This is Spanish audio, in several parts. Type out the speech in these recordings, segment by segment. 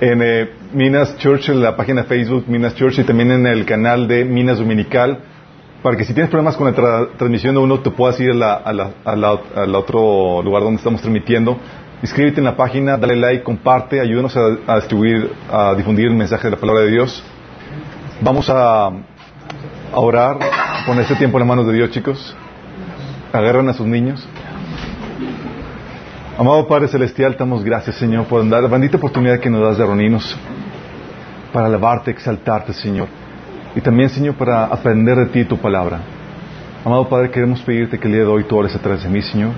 en eh, Minas Church, en la página de Facebook Minas Church y también en el canal de Minas Dominical, para que si tienes problemas con la transmisión de uno, te puedas ir al otro lugar donde estamos transmitiendo. Inscríbete en la página, dale like, comparte, ayúdanos a, a, distribuir, a difundir el mensaje de la palabra de Dios. Vamos a, a orar, poner este tiempo en las manos de Dios, chicos. Agarran a sus niños. Amado Padre Celestial, damos gracias, Señor, por dar la bendita oportunidad que nos das de reunirnos para alabarte, exaltarte, Señor. Y también, Señor, para aprender de ti tu palabra. Amado Padre, queremos pedirte que el día de hoy tú ores a través de mí, Señor.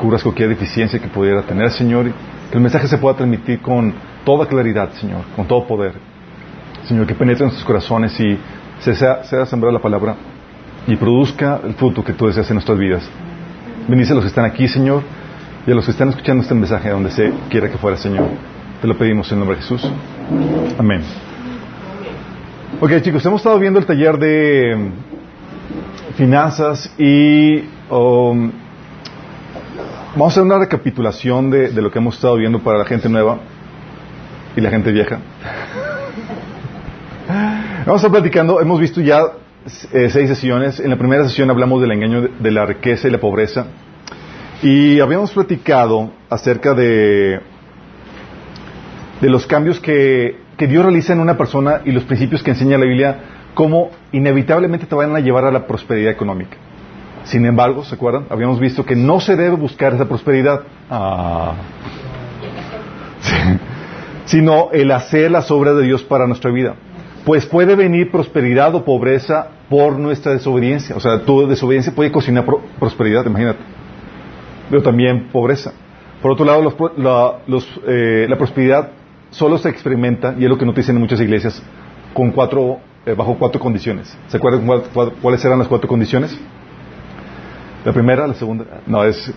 Cubras cualquier deficiencia que pudiera tener, Señor. Que el mensaje se pueda transmitir con toda claridad, Señor, con todo poder. Señor, que penetre en nuestros corazones y se sea, sea sembrar la palabra y produzca el fruto que tú deseas en nuestras vidas. Bendice a los que están aquí, Señor y a los que están escuchando este mensaje donde se quiera que fuera, Señor. Te lo pedimos en nombre de Jesús. Amén. Ok, chicos, hemos estado viendo el taller de mm, finanzas y um, vamos a hacer una recapitulación de, lo que hemos estado viendo para la gente nueva y la gente vieja. vamos a estar platicando, hemos visto ya eh, seis sesiones. En la primera sesión hablamos del engaño de la riqueza y la pobreza. Y habíamos platicado acerca de, los cambios que, que, Dios realiza en una persona y los principios que enseña la Biblia, cómo inevitablemente te van a llevar a la prosperidad económica. Sin embargo, ¿se acuerdan? Habíamos visto que no se debe buscar esa prosperidad, ah. sino el hacer las obras de Dios para nuestra vida. Pues puede venir prosperidad o pobreza por nuestra desobediencia. O sea, tu desobediencia puede cocinar prosperidad, imagínate pero también pobreza. Por otro lado, eh, la, prosperidad solo se experimenta, y es lo que nos dicen en muchas iglesias, con cuatro, eh, bajo cuatro condiciones. ¿Se acuerdan cuáles eran las cuatro condiciones? La primera, la segunda, no, es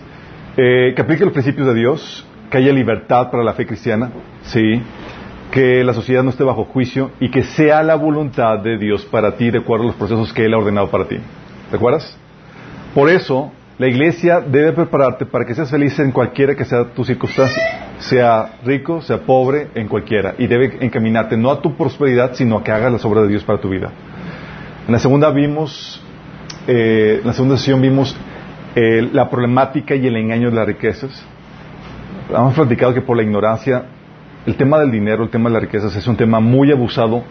eh, que aplique los principios de Dios, que haya libertad para la fe cristiana, sí, que la sociedad no esté bajo juicio y que sea la voluntad de Dios para ti de acuerdo a los procesos que Él ha ordenado para ti. ¿Te acuerdas? Por eso, la iglesia debe prepararte para que seas feliz en cualquiera que sea tu circunstancia, sea rico, sea pobre, en cualquiera, y debe encaminarte no a tu prosperidad, sino a que hagas las obras de Dios para tu vida. En la segunda vimos, eh, en la segunda sesión vimos eh, la problemática y el engaño de las riquezas. Hemos platicado que por la ignorancia, el tema del dinero, el tema de las riquezas es un tema muy abusado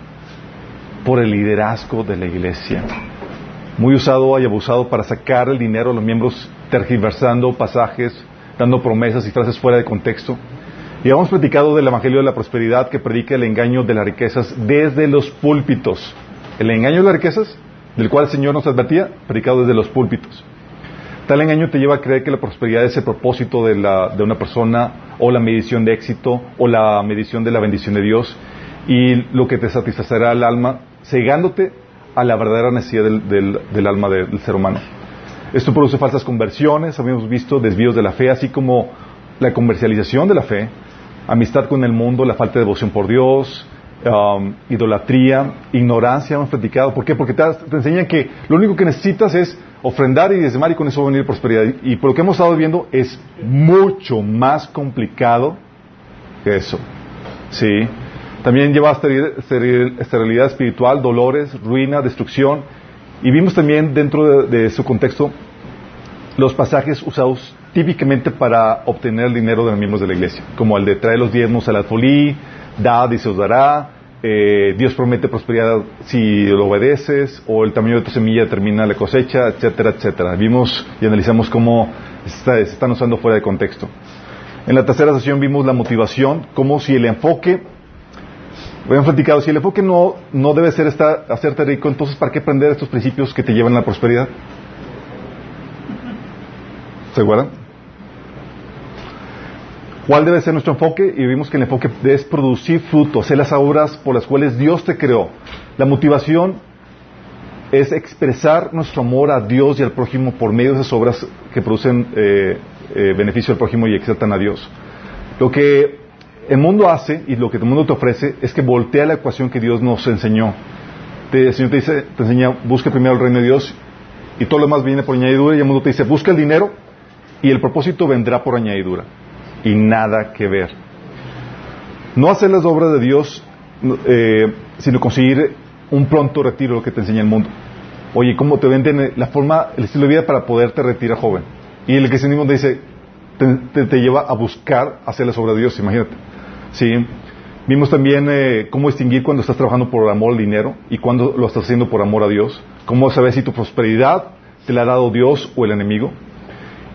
por el liderazgo de la iglesia muy usado y abusado para sacar el dinero a los miembros, tergiversando pasajes, dando promesas y frases fuera de contexto. Y hemos platicado del Evangelio de la Prosperidad que predica el engaño de las riquezas desde los púlpitos. El engaño de las riquezas, del cual el Señor nos advertía, predicado desde los púlpitos. Tal engaño te lleva a creer que la prosperidad es el propósito de, de una persona, o la medición de éxito, o la medición de la bendición de Dios, y lo que te satisfacerá el alma, cegándote a la verdadera necesidad del, alma del ser humano. Esto produce falsas conversiones, habíamos visto desvíos de la fe, así como la comercialización de la fe, amistad con el mundo, la falta de devoción por Dios, um, idolatría, ignorancia, hemos platicado. ¿Por qué? Porque te, enseñan que lo único que necesitas es ofrendar y diezmar y con eso va a venir prosperidad. Y por lo que hemos estado viendo es mucho más complicado que eso. ¿Sí? También lleva esterilidad espiritual, dolores, ruina, destrucción. Y vimos también dentro de, su contexto los pasajes usados típicamente para obtener dinero de los miembros de la iglesia, como el de traer los diezmos a la folí, da y se os dará, eh, Dios promete prosperidad si lo obedeces, o el tamaño de tu semilla determina la cosecha, etcétera, etcétera. Vimos y analizamos cómo se están usando fuera de contexto. En la tercera sesión vimos la motivación, como si el enfoque Habíamos platicado, si el enfoque no, no debe ser esta, hacerte rico, entonces ¿para qué aprender estos principios que te llevan a la prosperidad? ¿Se acuerdan? ¿Cuál debe ser nuestro enfoque? Y vimos que el enfoque es producir frutos, hacer las obras por las cuales Dios te creó. La motivación es expresar nuestro amor a Dios y al prójimo por medio de esas obras que producen eh, eh, beneficio al prójimo y exaltan a Dios. Lo que el mundo hace y lo que el mundo te ofrece es que voltea la ecuación que Dios nos enseñó. el Señor te dice, te enseña, busca primero el reino de Dios y todo lo demás viene por añadidura y el mundo te dice, busca el dinero y el propósito vendrá por añadidura. Y nada que ver. No hacer las obras de Dios, eh, sino conseguir un pronto retiro, lo que te enseña el mundo. Oye, ¿cómo te venden la forma, el estilo de vida para poderte retirar joven? Y el cristianismo te dice, te, te, lleva a buscar hacer las obras de Dios, imagínate. ¿Sí? Vimos también eh, cómo distinguir cuando estás trabajando por amor al dinero y cuando lo estás haciendo por amor a Dios. Cómo saber si tu prosperidad te la ha dado Dios o el enemigo.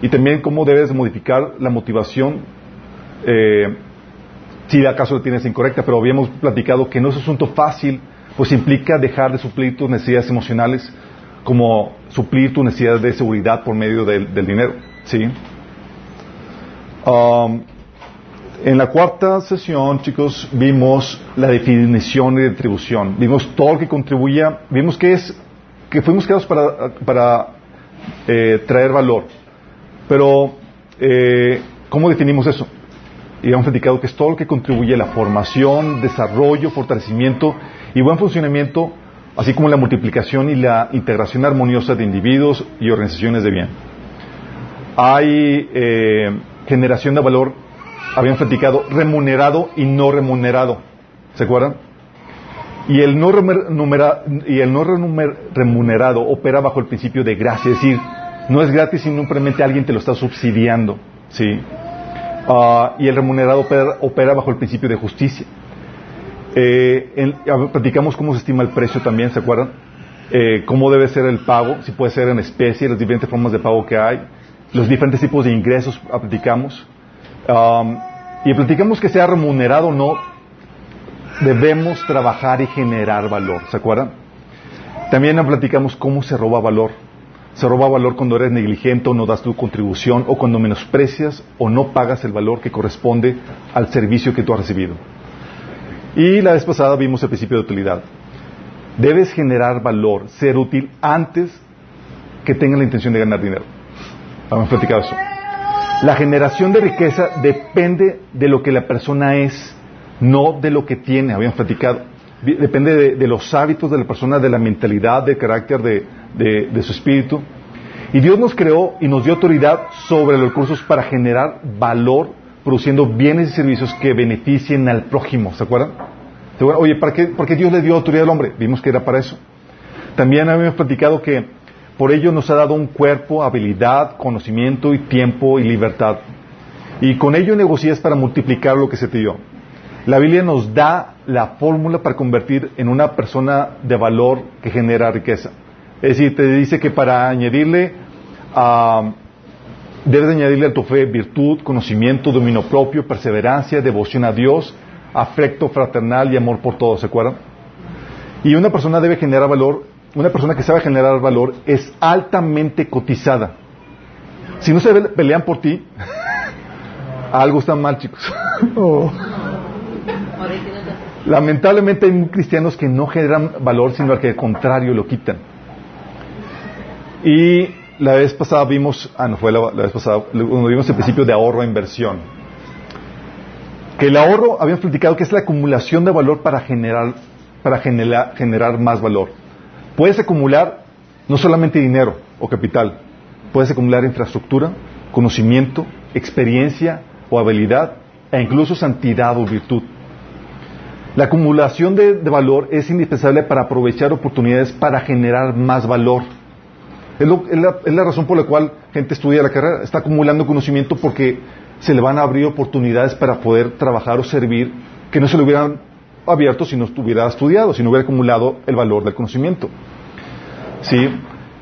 Y también cómo debes modificar la motivación eh, si acaso la tienes incorrecta. Pero habíamos platicado que no es asunto fácil, pues implica dejar de suplir tus necesidades emocionales como suplir tu necesidad de seguridad por medio del, dinero. ¿sí? Um, en la cuarta sesión, chicos, vimos la definición de retribución. Vimos todo lo que contribuía, vimos que es que fuimos creados para, para eh, traer valor. Pero, eh, ¿cómo definimos eso? Y hemos platicado que es todo lo que contribuye a la formación, desarrollo, fortalecimiento y buen funcionamiento, así como la multiplicación y la integración armoniosa de individuos y organizaciones de bien. Hay eh, generación de valor, habíamos platicado, remunerado y no remunerado. ¿Se acuerdan? Y el no, y el no remunerado opera bajo el principio de gracia, es decir, no es gratis simplemente alguien te lo está subsidiando. ¿sí? Ah, y el remunerado opera, bajo el principio de justicia. Eh, platicamos cómo se estima el precio también, ¿se acuerdan? Eh, cómo debe ser el pago, si puede ser en especie, las diferentes formas de pago que hay, los diferentes tipos de ingresos platicamos. Y platicamos que sea remunerado o no, debemos trabajar y generar valor, ¿se acuerdan? También platicamos cómo se roba valor. Se roba valor cuando eres negligente o no das tu contribución o cuando menosprecias o no pagas el valor que corresponde al servicio que tú has recibido. Y la vez pasada vimos el principio de utilidad. Debes generar valor, ser útil antes que tengas la intención de ganar dinero. Vamos a eso. La generación de riqueza depende de lo que la persona es, no de lo que tiene. Habíamos platicado. Depende de, los hábitos de la persona, de la mentalidad, del carácter de, su espíritu. Y Dios nos creó y nos dio autoridad sobre los recursos para generar valor, produciendo bienes y servicios que beneficien al prójimo. ¿Se acuerdan? Oye, ¿para ¿por qué Dios le dio autoridad al hombre? Vimos que era para eso. También habíamos platicado que por ello nos ha dado un cuerpo, habilidad, conocimiento y tiempo y libertad. Y con ello negocias para multiplicar lo que se te dio. La Biblia nos da la fórmula para convertir en una persona de valor que genera riqueza. Es decir, te dice que para añadirle, uh, debes añadirle a tu fe virtud, conocimiento, dominio propio, perseverancia, devoción a Dios, afecto fraternal y amor por todos, ¿se acuerdan? Y una persona debe generar valor, una persona que sabe generar valor es altamente cotizada. Si no se pelean por ti, algo está mal, chicos. oh. Lamentablemente hay cristianos que no generan valor, sino que al contrario lo quitan. Y la vez pasada vimos, ah, no fue la, vez pasada, cuando vimos el principio de ahorro e inversión. Que el ahorro, habíamos platicado que es la acumulación de valor para generar, para generar, generar más valor. Puedes acumular no solamente dinero o capital, puedes acumular infraestructura, conocimiento, experiencia o habilidad e incluso santidad o virtud. La acumulación de, valor es indispensable para aprovechar oportunidades para generar más valor. Es, la, razón por la cual gente estudia la carrera. Está acumulando conocimiento porque se le van a abrir oportunidades para poder trabajar o servir que no se le hubieran abierto si no estuviera estudiado, si no hubiera acumulado el valor del conocimiento. ¿Sí?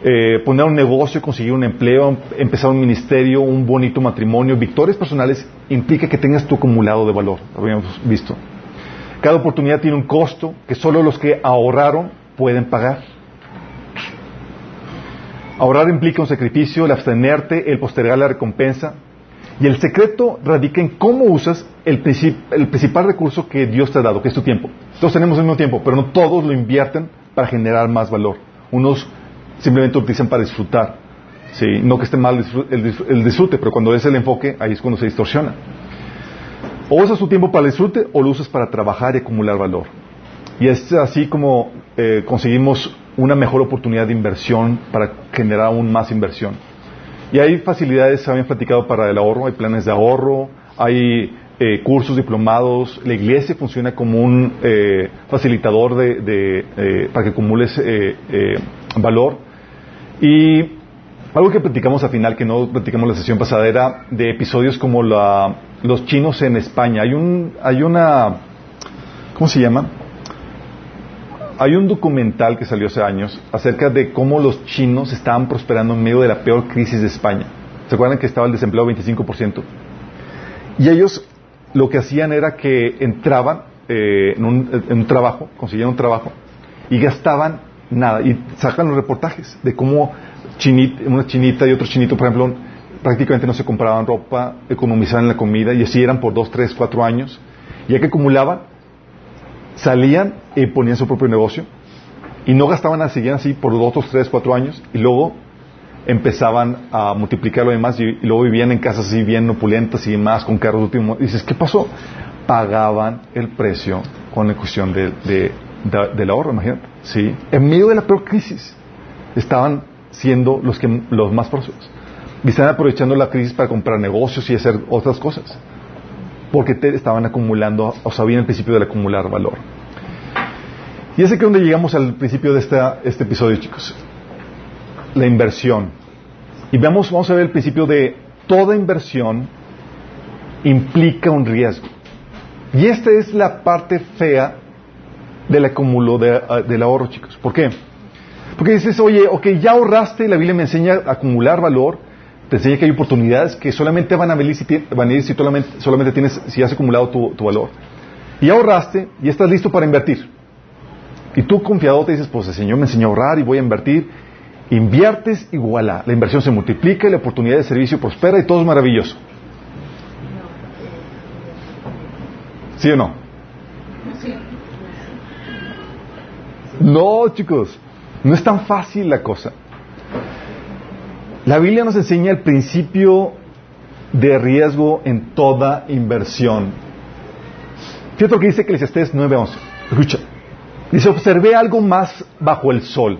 Eh, poner un negocio, conseguir un empleo, empezar un ministerio, un bonito matrimonio, victorias personales, implica que tengas tu acumulado de valor. Lo habíamos visto. Cada oportunidad tiene un costo que solo los que ahorraron pueden pagar. Ahorrar implica un sacrificio, el abstenerte, el postergar la recompensa. Y el secreto radica en cómo usas el, principal recurso que Dios te ha dado, que es tu tiempo. Todos tenemos el mismo tiempo, pero no todos lo invierten para generar más valor. Unos simplemente lo utilizan para disfrutar. ¿sí? No que esté mal el disfrute, pero cuando es el enfoque, ahí es cuando se distorsiona. O usas tu tiempo para el disfrute o lo usas para trabajar y acumular valor. Y es así como eh, conseguimos una mejor oportunidad de inversión para generar aún más inversión. Y hay facilidades, habían platicado para el ahorro, hay planes de ahorro, hay eh, cursos, diplomados. La iglesia funciona como un eh, facilitador de, de, eh, para que acumules valor. Y algo que platicamos al final, que no platicamos la sesión pasada, era de episodios como la, los chinos en España. Hay, un, hay una, ¿cómo se llama? Hay un documental que salió hace años acerca de cómo los chinos estaban prosperando en medio de la peor crisis de España. ¿Se acuerdan que estaba el desempleo 25%? Y ellos lo que hacían era que entraban eh, en, un, trabajo, conseguían un trabajo, y gastaban nada. Y sacan los reportajes de cómo una chinita y otro chinito, por ejemplo, prácticamente no se compraban ropa, economizaban la comida, y así eran por dos, tres, cuatro años. Ya que acumulaban, salían y ponían su propio negocio, y no gastaban seguían así por dos, tres, cuatro años, y luego empezaban a multiplicar lo demás y, luego vivían en casas así bien opulentas y demás, con carros de último. dices, ¿qué pasó? Pagaban el precio con la cuestión de, del ahorro, imagínate. ¿sí? En medio de la peor crisis estaban siendo los, que, los más prósperos. Y estaban aprovechando la crisis para comprar negocios y hacer otras cosas. Porque te estaban acumulando, o sabían el principio del acumular valor. Y es donde llegamos al principio de esta, este episodio, chicos la inversión. Y vamos, vamos a ver el principio de toda inversión implica un riesgo. Y esta es la parte fea del acumulo de, ah, del ahorro, chicos. ¿Por qué? Porque dices, oye, ok, ya ahorraste, la Biblia me enseña a acumular valor, te enseña que hay oportunidades que solamente van a venir si, van a ir si solamente, solamente, tienes, si has acumulado tu, tu valor. Y ahorraste y estás listo para invertir. Y tú confiado te dices, pues el Señor me enseñó a ahorrar y voy a invertir. Inviertes y La inversión se multiplica y la oportunidad de servicio prospera y todo es maravilloso. ¿Sí o no? No, chicos, no es tan fácil la cosa. La Biblia nos enseña el principio de riesgo en toda inversión. Fíjate lo que dice Eclesiastés 9:11. Escucha. Dice, observé algo más bajo el sol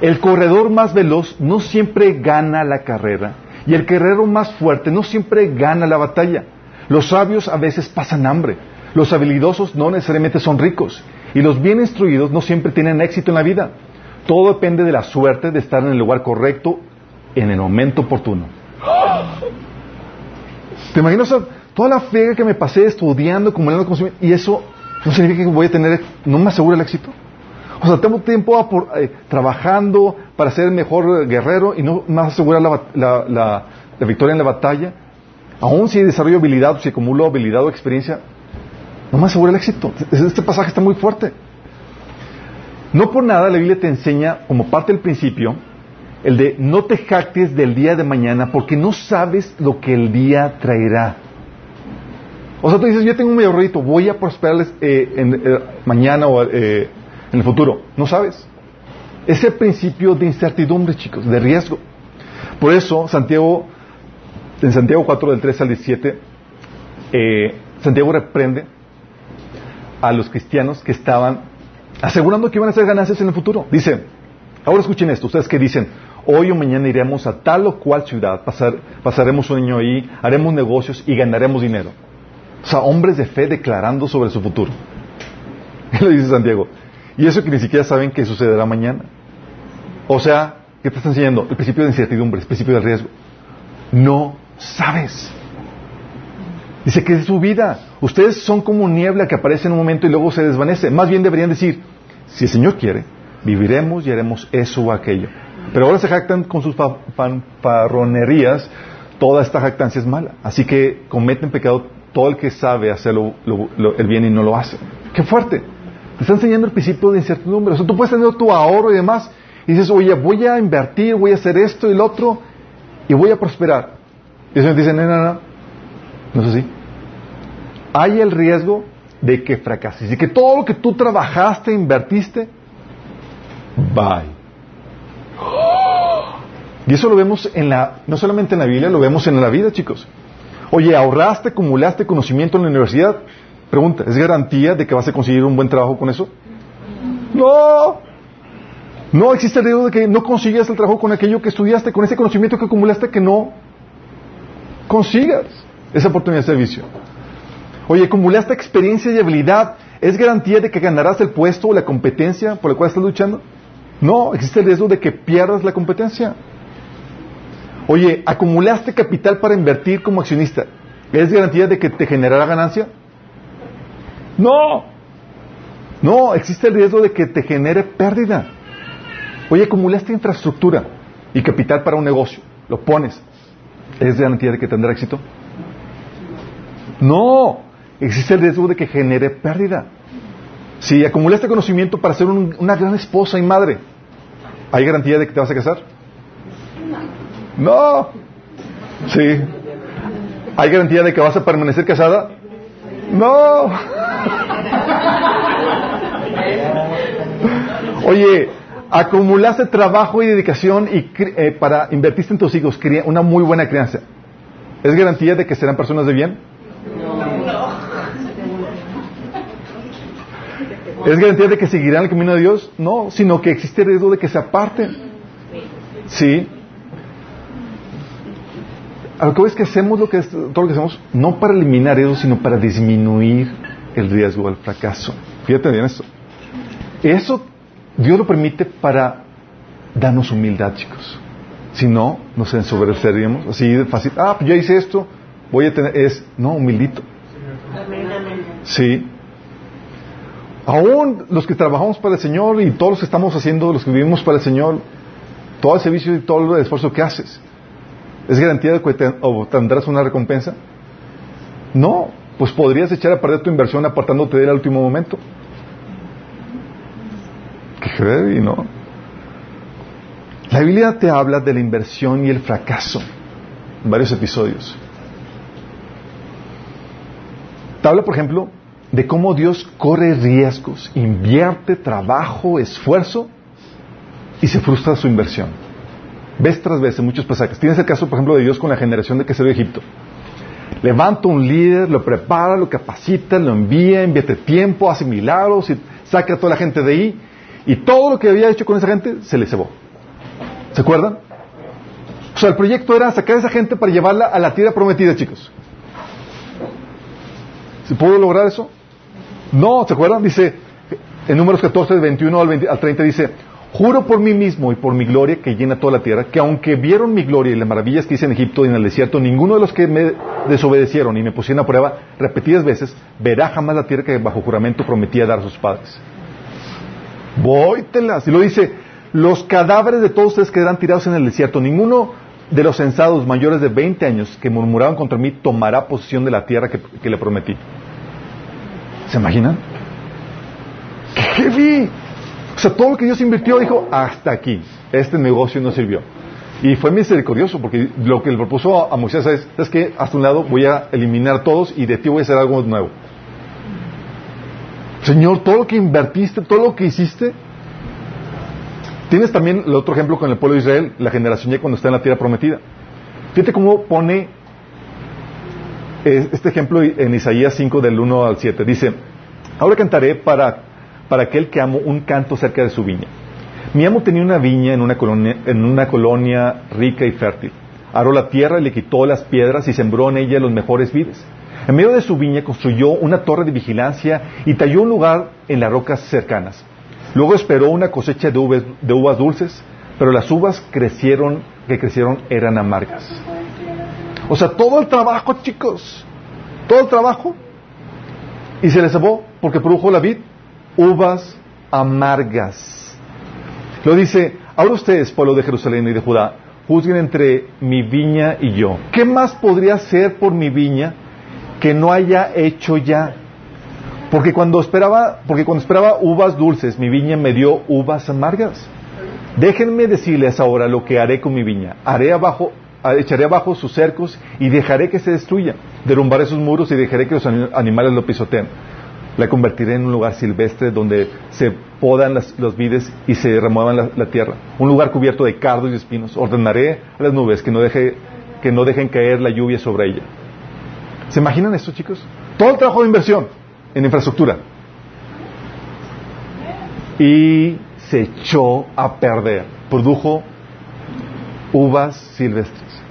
el corredor más veloz no siempre gana la carrera y el guerrero más fuerte no siempre gana la batalla. Los sabios a veces pasan hambre, los habilidosos no necesariamente son ricos y los bien instruidos no siempre tienen éxito en la vida. Todo depende de la suerte de estar en el lugar correcto en el momento oportuno. ¿Te imaginas toda la fe que me pasé estudiando, acumulando conocimiento y eso no significa que voy a tener, no me asegura el éxito? O sea, tengo tiempo por, eh, trabajando para ser mejor guerrero y no más asegurar la, la, victoria en la batalla. Aún si desarrollo habilidad, si acumulo habilidad o experiencia, no me asegura el éxito. Este pasaje está muy fuerte. No por nada la Biblia te enseña, como parte del principio, el de no te jactes del día de mañana porque no sabes lo que el día traerá. O sea, tú dices, yo tengo un medio voy a prosperar eh, eh, mañana o en el futuro. No sabes. Es el principio de incertidumbre, chicos, de riesgo. Por eso, Santiago, en Santiago 4, del 3 al 17, eh, Santiago reprende a los cristianos que estaban asegurando que iban a hacer ganancias en el futuro. Dice, ahora escuchen esto, ustedes que dicen, hoy o mañana iremos a tal o cual ciudad, pasaremos un año ahí, haremos negocios y ganaremos dinero. O sea, hombres de fe declarando sobre su futuro. ¿Qué le dice Santiago? Y eso que ni siquiera saben que sucederá mañana. O sea, ¿qué te está enseñando? El principio de incertidumbre, el principio de riesgo. No sabes. Dice que es su vida. Ustedes son como niebla que aparece en un momento y luego se desvanece. Más bien deberían decir, si el Señor quiere, viviremos y haremos eso o aquello. Pero ahora se jactan con sus fanfarronerías. Toda esta jactancia es mala. Así que cometen pecado todo el que sabe hacer el bien y no lo hace. ¡Qué fuerte! Te está enseñando el principio de incertidumbre. O sea, tú puedes tener tu ahorro y demás. Y dices, oye, voy a invertir, voy a hacer esto y lo otro, y voy a prosperar. Y ellos dicen, no, no, no. No es así. Hay el riesgo de que fracases. Y que todo lo que tú trabajaste, invertiste, bye. Y eso lo vemos en la, no solamente en la Biblia, lo vemos en la vida, chicos. Oye, ahorraste, acumulaste conocimiento en la universidad, Pregunta, ¿es garantía de que vas a conseguir un buen trabajo con eso? No. No existe el riesgo de que no consigas el trabajo con aquello que estudiaste, con ese conocimiento que acumulaste, que no consigas esa oportunidad de servicio. Oye, acumulaste experiencia y habilidad. ¿Es garantía de que ganarás el puesto o la competencia por la cual estás luchando? No, existe el riesgo de que pierdas la competencia. Oye, acumulaste capital para invertir como accionista. ¿Es garantía de que te generará ganancia? No. No, existe el riesgo de que te genere pérdida. Oye, acumulaste infraestructura y capital para un negocio. Lo pones. ¿Es garantía de que tendrá éxito? No. Existe el riesgo de que genere pérdida. Si acumulaste conocimiento para ser una gran esposa y madre, ¿hay garantía de que te vas a casar? No. Sí. ¿Hay garantía de que vas a permanecer casada? No. Oye, acumulaste trabajo y dedicación y eh, para invertiste en tus hijos, una muy buena crianza. ¿Es garantía de que serán personas de bien? ¿Es garantía de que seguirán el camino de Dios? No, sino que existe riesgo de que se aparten. Sí. A lo que es que hacemos lo que es, todo lo que hacemos, no para eliminar eso, sino para disminuir el riesgo del fracaso. Fíjate bien esto. Eso Dios lo permite para darnos humildad, chicos. Si no, nos ensobreceríamos así de fácil. Ah, pues ya hice esto, voy a tener, es, no, humildito. Sí. Aún los que trabajamos para el Señor y todos los que estamos haciendo, los que vivimos para el Señor, todo el servicio y todo el esfuerzo que haces, ¿es garantía de que tendrás una recompensa? No, pues podrías echar a perder tu inversión apartándote de él al último momento. Qué heavy, ¿no? La Biblia te habla de la inversión y el fracaso en varios episodios. Te habla, por ejemplo, de cómo Dios corre riesgos, invierte trabajo, esfuerzo y se frustra su inversión. Vez tras vez en muchos pasajes. Tienes el caso, por ejemplo, de Dios con la generación de que se de Egipto. Levanta un líder, lo prepara, lo capacita, lo envía, invierte tiempo, hace milagros y saca a toda la gente de ahí. Y todo lo que había hecho con esa gente se le cebó. ¿Se acuerdan? O sea, el proyecto era sacar a esa gente para llevarla a la tierra prometida, chicos. ¿Se pudo lograr eso? No, ¿se acuerdan? Dice, en números 14, 21 al, al 30 dice, Juro por mí mismo y por mi gloria que llena toda la tierra, que aunque vieron mi gloria y las maravillas que hice en Egipto y en el desierto, ninguno de los que me desobedecieron y me pusieron a prueba repetidas veces, verá jamás la tierra que bajo juramento prometía dar a sus padres. Vóytelas. Y lo dice, los cadáveres de todos ustedes quedarán tirados en el desierto. Ninguno de los censados mayores de 20 años que murmuraban contra mí tomará posesión de la tierra que, le prometí. ¿Se imaginan? ¡Qué heavy! O sea, todo lo que Dios invirtió dijo, hasta aquí, este negocio no sirvió. Y fue misericordioso, porque lo que le propuso a, Moisés es, es que hasta un lado voy a eliminar todos y de ti voy a hacer algo nuevo. Señor, todo lo que invertiste, todo lo que hiciste. Tienes también el otro ejemplo con el pueblo de Israel, la generación ya cuando está en la tierra prometida. Fíjate cómo pone este ejemplo en Isaías 5 del 1 al 7. Dice, ahora cantaré para para aquel que amo un canto cerca de su viña. Mi amo tenía una viña en una colonia, en una colonia rica y fértil. Aró la tierra y le quitó las piedras y sembró en ella los mejores vides. En medio de su viña construyó una torre de vigilancia y talló un lugar en las rocas cercanas. Luego esperó una cosecha de uvas, dulces, pero las uvas que crecieron eran amargas. O sea, todo el trabajo, chicos, todo el trabajo, y se le cebó porque produjo la vid uvas amargas. Lo dice, ahora ustedes, pueblo de Jerusalén y de Judá, juzguen entre mi viña y yo. ¿Qué más podría hacer por mi viña que no haya hecho ya? Porque cuando esperaba, porque cuando esperaba uvas dulces, mi viña me dio uvas amargas. Déjenme decirles ahora lo que haré con mi viña. Haré abajo, echaré abajo sus cercos y dejaré que se destruya. Derrumbaré sus muros y dejaré que los animales lo pisoteen la convertiré en un lugar silvestre donde se podan las, los vides y se remuevan la, tierra. Un lugar cubierto de cardos y espinos. Ordenaré a las nubes que no, deje, que no dejen caer la lluvia sobre ella. ¿Se imaginan esto, chicos? Todo el trabajo de inversión en infraestructura. Y se echó a perder. Produjo uvas silvestres.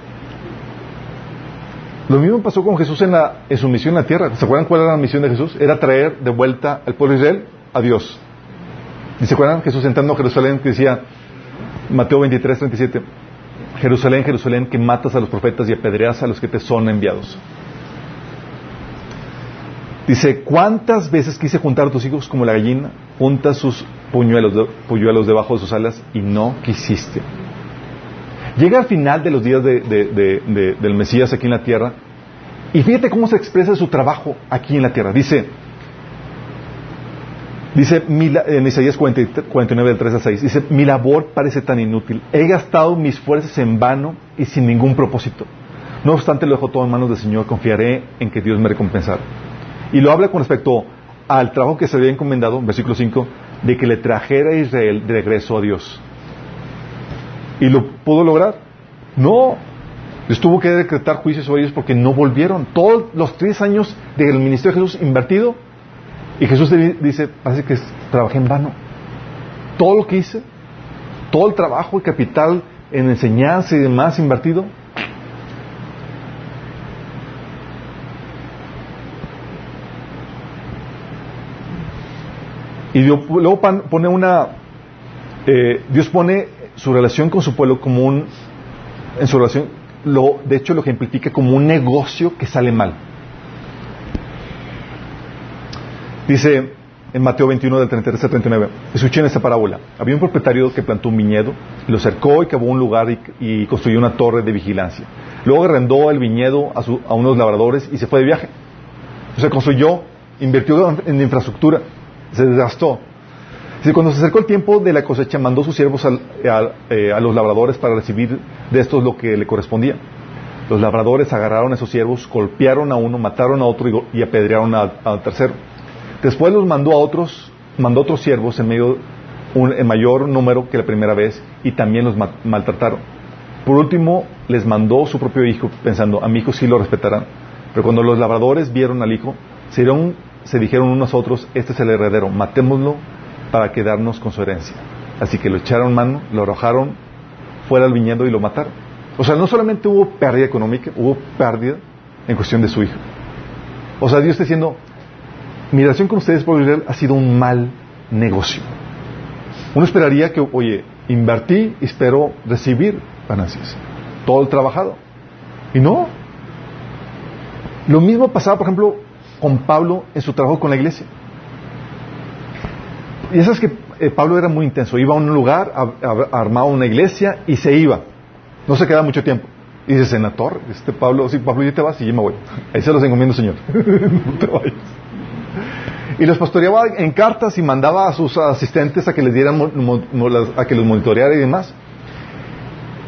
Lo mismo pasó con Jesús en, la, en su misión en la tierra. ¿Se acuerdan cuál era la misión de Jesús? Era traer de vuelta al pueblo de Israel a Dios. ¿Y se acuerdan? Jesús entrando a Jerusalén que decía, Mateo 23, 37, Jerusalén, Jerusalén, que matas a los profetas y apedreas a los que te son enviados. Dice, ¿cuántas veces quise juntar a tus hijos como la gallina junta sus puñuelos, puñuelos debajo de sus alas y no quisiste? Llega al final de los días del Mesías aquí en la tierra y fíjate cómo se expresa su trabajo aquí en la tierra. Dice, dice en Isaías 49 del 3 al 6, dice, mi labor parece tan inútil, he gastado mis fuerzas en vano y sin ningún propósito. No obstante, lo dejo todo en manos del Señor, confiaré en que Dios me recompensará. Y lo habla con respecto al trabajo que se había encomendado, versículo 5, de que le trajera a Israel de regreso a Dios. ¿Y lo pudo lograr? No. Les tuvo que decretar juicios sobre ellos porque no volvieron. Todos los tres años del ministerio de Jesús invertido. Y Jesús dice, parece que trabajé en vano. Todo lo que hice, todo el trabajo, el capital en enseñanza y demás invertido, Y luego pone una, eh, Dios pone su relación con su pueblo como un, en su relación, lo, de hecho lo ejemplifica como un negocio que sale mal. Dice en Mateo 21 del 33 al 39, escuchen esta parábola. Había un propietario que plantó un viñedo, lo cercó y cavó un lugar y, construyó una torre de vigilancia. Luego arrendó el viñedo a, a unos labradores y se fue de viaje. O sea, construyó, invirtió en infraestructura se desgastó. Cuando se acercó el tiempo de la cosecha, mandó sus siervos eh, a, los labradores para recibir de estos lo que le correspondía. Los labradores agarraron a esos siervos, golpearon a uno, mataron a otro y, apedrearon al tercero. Después los mandó a otros, mandó otros siervos en medio en mayor número que la primera vez y también los maltrataron. Por último, les mandó su propio hijo, pensando, a mi hijo sí lo respetarán. Pero cuando los labradores vieron al hijo, se se dijeron unos a otros, este es el heredero, matémoslo para quedarnos con su herencia. Así que lo echaron mano, lo arrojaron fuera del viñedo y lo mataron. O sea, no solamente hubo pérdida económica, hubo pérdida en cuestión de su hijo. O sea, Dios está diciendo, mi relación con ustedes por Israel ha sido un mal negocio. Uno esperaría que, oye, invertí y espero recibir ganancias. Todo el trabajado. Y no. Lo mismo pasaba, por ejemplo, con Pablo en su trabajo con la iglesia. Y eso es que eh, Pablo era muy intenso. Iba a un lugar, armaba una iglesia y se iba. No se quedaba mucho tiempo. Y dice, en la torre, este Pablo, sí, Pablo, ya te vas y yo me voy. Ahí se los encomiendo, Señor. no te vayas. Y los pastoreaba en cartas y mandaba a sus asistentes a que les dieran, a que los monitoreara y demás.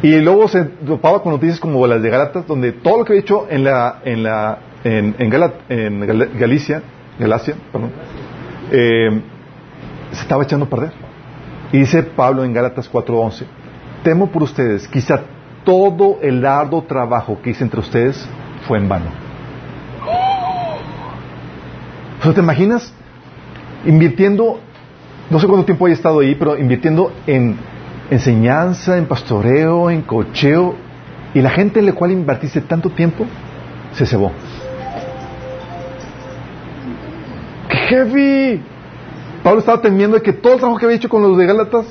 Y luego se topaba con noticias como las de Galatas, donde todo lo que había hecho en la, en la en, en, Galicia, Galacia, perdón, eh, se estaba echando a perder. Y dice Pablo en Gálatas 4:11, temo por ustedes, quizá todo el arduo trabajo que hice entre ustedes fue en vano. ¿te imaginas? Invirtiendo, no sé cuánto tiempo haya estado ahí, pero invirtiendo en enseñanza, en pastoreo, en cocheo, y la gente en la cual invertiste tanto tiempo se cebó. heavy. Pablo estaba temiendo de que todo el trabajo que había hecho con los de Gálatas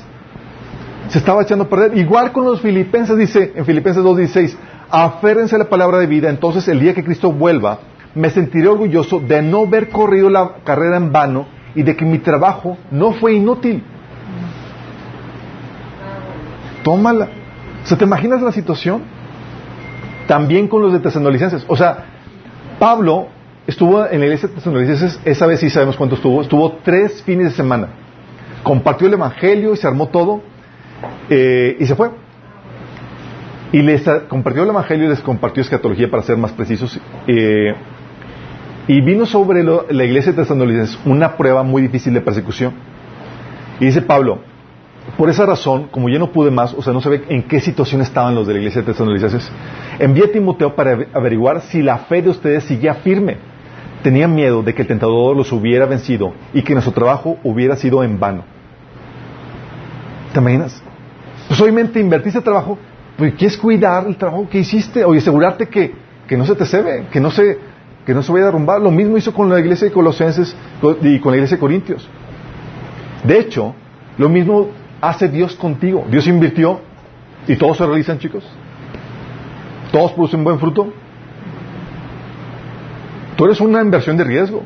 se estaba echando a perder. Igual con los filipenses, dice en Filipenses 2.16, aférrense a la palabra de vida, entonces el día que Cristo vuelva, me sentiré orgulloso de no haber corrido la carrera en vano y de que mi trabajo no fue inútil. Tómala. ¿Se ¿te imaginas la situación? También con los de Tesanolicenses. O sea, Pablo Estuvo en la iglesia de esa vez sí sabemos cuánto estuvo, estuvo tres fines de semana. Compartió el Evangelio y se armó todo eh, y se fue. Y les compartió el Evangelio y les compartió escatología para ser más precisos. Eh, y vino sobre la iglesia de Tesalonicenses una prueba muy difícil de persecución. Y dice Pablo, por esa razón, como yo no pude más, o sea, no sabe en qué situación estaban los de la iglesia de Tesalonicenses, envié a Timoteo para averiguar si la fe de ustedes seguía firme Tenía miedo de que el tentador los hubiera vencido y que nuestro trabajo hubiera sido en vano. ¿Te imaginas? Pues obviamente invertiste trabajo, pues quieres cuidar el trabajo que hiciste o asegurarte que que no se te cebe, que no se, que no se vaya a derrumbar. Lo mismo hizo con la iglesia de Colosenses y con la iglesia de Corintios. De hecho, lo mismo hace Dios contigo. Dios invirtió y todos se realizan, chicos. Todos producen buen fruto. Tú eres una inversión de riesgo.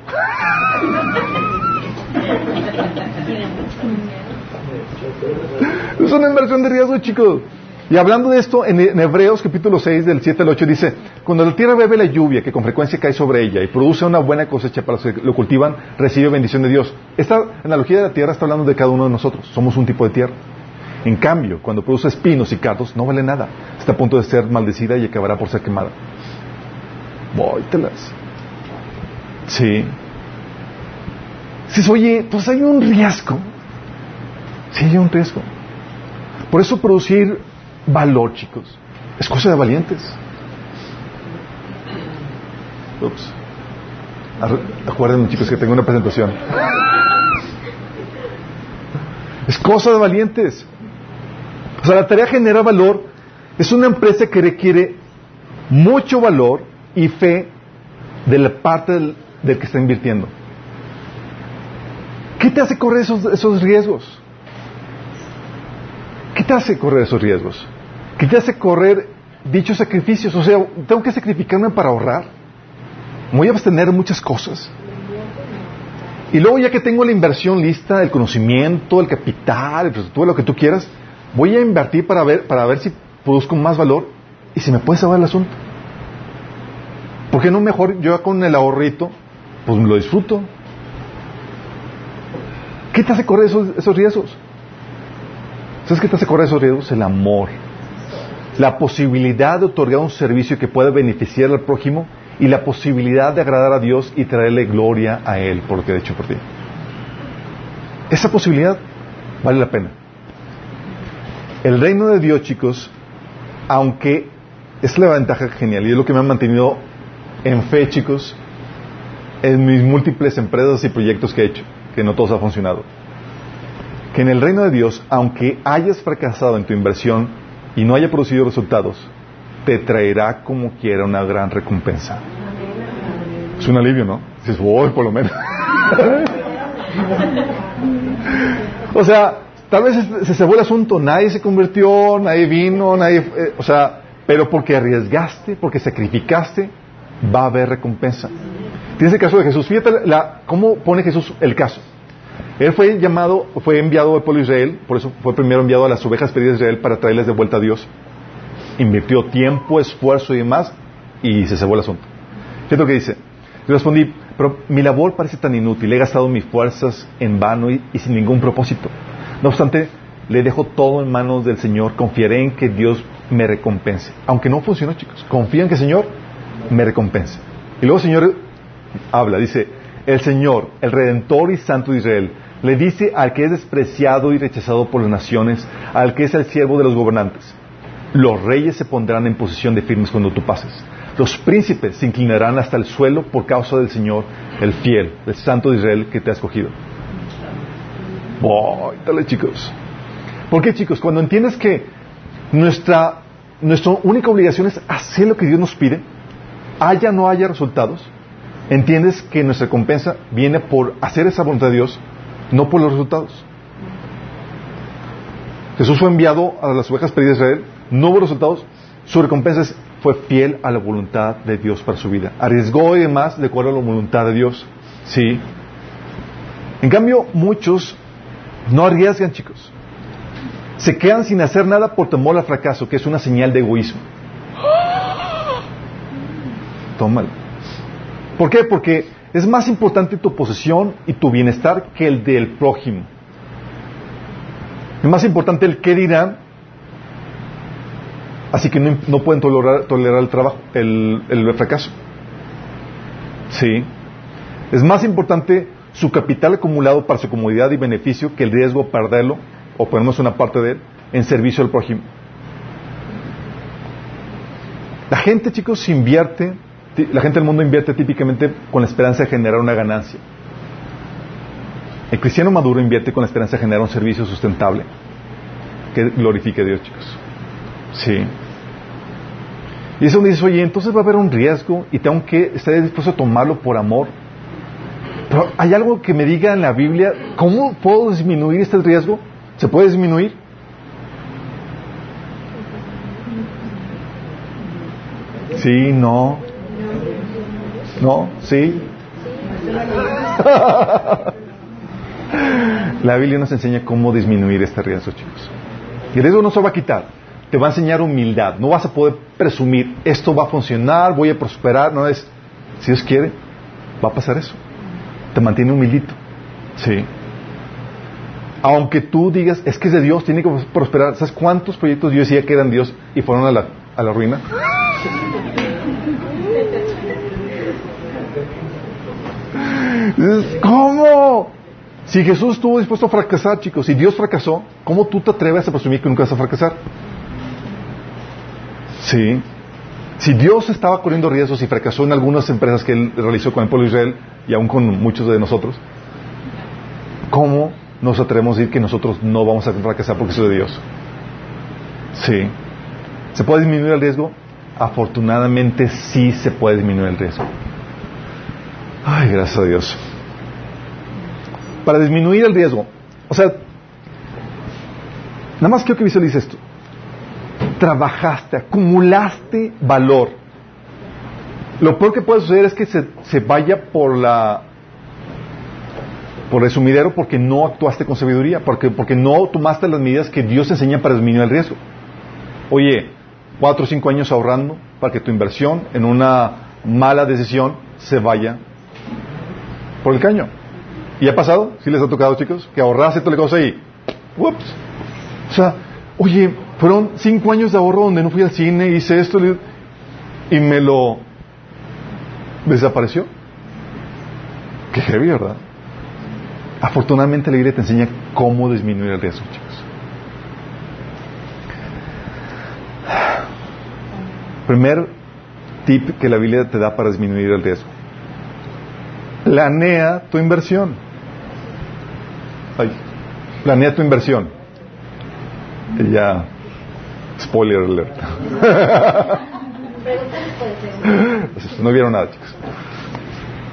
es una inversión de riesgo, chicos. Y hablando de esto, en, Hebreos capítulo 6, del 7 al 8, dice, cuando la tierra bebe la lluvia que con frecuencia cae sobre ella y produce una buena cosecha para los que lo cultivan, recibe bendición de Dios. Esta analogía de la tierra está hablando de cada uno de nosotros. Somos un tipo de tierra. En cambio, cuando produce espinos y cardos, no vale nada. Está a punto de ser maldecida y acabará por ser quemada. Vóytelas. Sí. Si oye, pues hay un riesgo. Sí hay un riesgo. Por eso producir valor, chicos, es cosa de valientes. Ups. Acuérdenme, chicos, que tengo una presentación. Es cosa de valientes. O sea, la tarea genera valor. Es una empresa que requiere mucho valor y fe de la parte del, que está invirtiendo. ¿Qué te hace correr esos, esos riesgos? ¿Qué te hace correr esos riesgos? ¿Qué te hace correr dichos sacrificios? O sea, tengo que sacrificarme para ahorrar. voy a abstener muchas cosas. Y luego ya que tengo la inversión lista, el conocimiento, el capital, todo lo que tú quieras, voy a invertir para ver, para ver si produzco más valor y si me puede salvar el asunto. ¿Por qué no mejor yo con el ahorrito, pues lo disfruto? ¿Qué te hace correr esos, esos riesgos? ¿Sabes qué te hace correr esos riesgos? El amor. La posibilidad de otorgar un servicio que pueda beneficiar al prójimo y la posibilidad de agradar a Dios y traerle gloria a Él por lo que ha hecho por ti. Esa posibilidad vale la pena. El reino de Dios, chicos, aunque es la ventaja genial y es lo que me ha mantenido en fe, chicos, en mis múltiples empresas y proyectos que he hecho, que no todos han funcionado. Que en el reino de Dios, aunque hayas fracasado en tu inversión y no haya producido resultados, te traerá como quiera una gran recompensa. Es un alivio, ¿no? Dices, voy por lo menos. o sea, Tal vez se cebó el asunto, nadie se convirtió, nadie vino, nadie, eh, o sea, pero porque arriesgaste, porque sacrificaste, va a haber recompensa. Tienes el caso de Jesús. Fíjate la, cómo pone Jesús el caso. Él fue llamado, fue enviado al pueblo de Israel, por eso fue primero enviado a las ovejas perdidas de Israel para traerles de vuelta a Dios. Invirtió tiempo, esfuerzo y demás, y se cebó el asunto. Fíjate lo que dice. Yo respondí, pero mi labor parece tan inútil, he gastado mis fuerzas en vano y sin ningún propósito. No obstante, le dejo todo en manos del Señor, confiaré en que Dios me recompense. Aunque no funcionó, chicos, confía en que el Señor me recompense. Y luego el Señor habla, dice, el Señor, el Redentor y Santo de Israel, le dice al que es despreciado y rechazado por las naciones, al que es el siervo de los gobernantes, los reyes se pondrán en posición de firmes cuando tú pases. Los príncipes se inclinarán hasta el suelo por causa del Señor, el fiel, el Santo de Israel que te ha escogido. Voy, dale chicos. ¿Por qué chicos? Cuando entiendes que nuestra, nuestra única obligación es hacer lo que Dios nos pide, haya o no haya resultados, entiendes que nuestra recompensa viene por hacer esa voluntad de Dios, no por los resultados. Jesús fue enviado a las ovejas perdidas de Israel, no hubo resultados, su recompensa fue fiel a la voluntad de Dios para su vida. Arriesgó y demás de acuerdo a la voluntad de Dios. Sí. En cambio, muchos no arriesgan, chicos. Se quedan sin hacer nada por temor al fracaso, que es una señal de egoísmo. Tómalo. ¿Por qué? Porque es más importante tu posesión y tu bienestar que el del prójimo. Es más importante el qué dirán, así que no, pueden tolerar, tolerar, el trabajo, el, el fracaso. Sí. Es más importante su capital acumulado para su comodidad y beneficio que el riesgo de perderlo, o ponemos una parte de él, en servicio al prójimo. La gente, chicos, invierte, la gente del mundo invierte típicamente con la esperanza de generar una ganancia. El cristiano maduro invierte con la esperanza de generar un servicio sustentable que glorifique a Dios, chicos. Sí. Y eso me dice, oye, entonces va a haber un riesgo y tengo que estar dispuesto a tomarlo por amor. Pero hay algo que me diga en la Biblia, ¿cómo puedo disminuir este riesgo? ¿Se puede disminuir? Sí, no. No, sí. La Biblia nos enseña cómo disminuir este riesgo, chicos. Y el riesgo no se va a quitar. Te va a enseñar humildad. No vas a poder presumir, esto va a funcionar, voy a prosperar. No es, si Dios quiere, va a pasar eso. Te mantiene humildito. Sí. Aunque tú digas, es que es de Dios, tiene que prosperar. ¿Sabes cuántos proyectos yo decía que eran Dios y fueron a la, a la ruina? ¿Cómo? Si Jesús estuvo dispuesto a fracasar, chicos, y Dios fracasó, ¿cómo tú te atreves a presumir que nunca vas a fracasar? Sí. Si Dios estaba corriendo riesgos y fracasó en algunas empresas que Él realizó con el pueblo de Israel y aún con muchos de nosotros, ¿cómo nos atrevemos a decir que nosotros no vamos a fracasar porque soy de Dios? Sí. ¿Se puede disminuir el riesgo? Afortunadamente sí se puede disminuir el riesgo. Ay, gracias a Dios. Para disminuir el riesgo. O sea, nada más quiero que visualices esto. Trabajaste, acumulaste valor. Lo peor que puede suceder es que se, se vaya por la por el sumidero porque no actuaste con sabiduría, porque, porque no tomaste las medidas que Dios enseña para disminuir el riesgo. Oye, cuatro o cinco años ahorrando para que tu inversión en una mala decisión se vaya por el caño. ¿Y ha pasado? ¿Sí les ha tocado, chicos? Que ahorraste toda la cosa y... ¡Ups! O sea, oye, fueron cinco años de ahorro donde no fui al cine, hice esto y me lo... desapareció. Qué heavy, ¿verdad? Afortunadamente la Biblia te enseña cómo disminuir el riesgo, chicos. Primer tip que la Biblia te da para disminuir el riesgo. Planea tu inversión. Ay, planea tu inversión. Ya, spoiler alert. no vieron nada, chicos.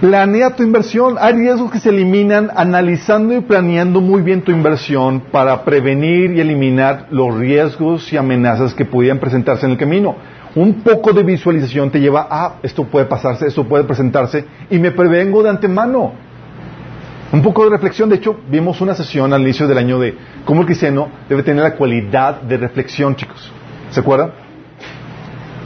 Planea tu inversión. Hay riesgos que se eliminan analizando y planeando muy bien tu inversión para prevenir y eliminar los riesgos y amenazas que pudieran presentarse en el camino. Un poco de visualización te lleva a esto puede pasarse, esto puede presentarse y me prevengo de antemano. Un poco de reflexión, de hecho, vimos una sesión al inicio del año de cómo el cristiano debe tener la cualidad de reflexión, chicos. ¿Se acuerdan?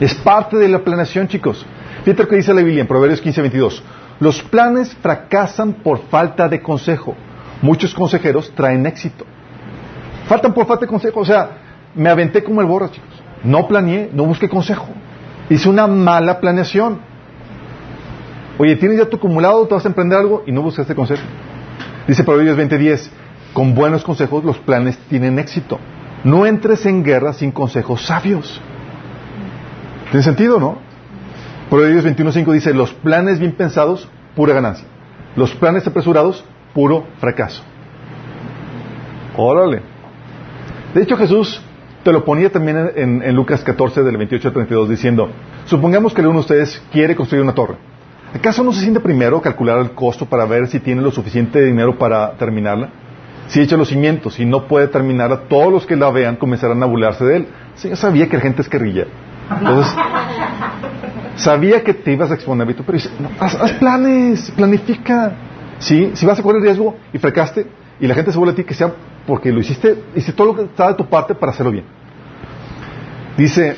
Es parte de la planeación, chicos. Fíjate lo que dice la Biblia en Proverbios 15, 22. Los planes fracasan por falta de consejo. Muchos consejeros traen éxito. Faltan por falta de consejo. O sea, me aventé como el borra, chicos. No planeé, no busqué consejo. Hice una mala planeación. Oye, tienes ya tu acumulado, te vas a emprender algo y no buscaste consejo. Dice Proverbios 20:10, con buenos consejos los planes tienen éxito. No entres en guerra sin consejos sabios. ¿Tiene sentido, no? Proverbios 21.5 dice, los planes bien pensados, pura ganancia. Los planes apresurados, puro fracaso. Órale. De hecho, Jesús te lo ponía también en, Lucas 14, del 28 al 32, diciendo, supongamos que uno de ustedes quiere construir una torre. ¿Acaso no se siente primero calcular el costo para ver si tiene lo suficiente dinero para terminarla? Si echa los cimientos y no puede terminarla, todos los que la vean comenzarán a burlarse de él. Sí, yo sabía que la gente es guerrilla. Entonces, sabía que te ibas a exponer, pero dice, haz, haz, planes, planifica. Si vas a correr riesgo y fracaste y la gente se vuelve a ti, que sea porque lo hiciste, hiciste todo lo que estaba de tu parte para hacerlo bien. Dice,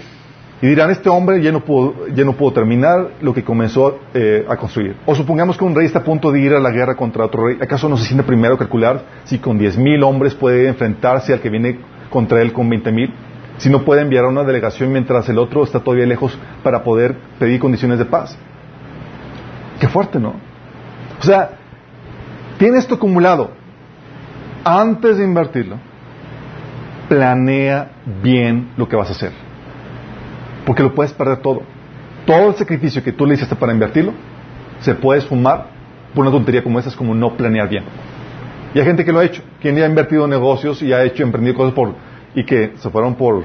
y dirán, este hombre ya no pudo, ya no pudo terminar lo que comenzó eh, a construir. O supongamos que un rey está a punto de ir a la guerra contra otro rey. ¿Acaso no se siente primero calcular si con diez mil hombres puede enfrentarse al que viene contra él con veinte mil? Si no puede enviar a una delegación mientras el otro está todavía lejos para poder pedir condiciones de paz. Qué fuerte, ¿no? O sea, tiene esto acumulado. Antes de invertirlo, planea bien lo que vas a hacer. Porque lo puedes perder todo. Todo el sacrificio que tú le hiciste para invertirlo, se puede esfumar por una tontería como esa, es como no planear bien. Y hay gente que lo ha hecho, quien ya ha invertido en negocios y ha hecho, emprendido cosas por, y que se fueron por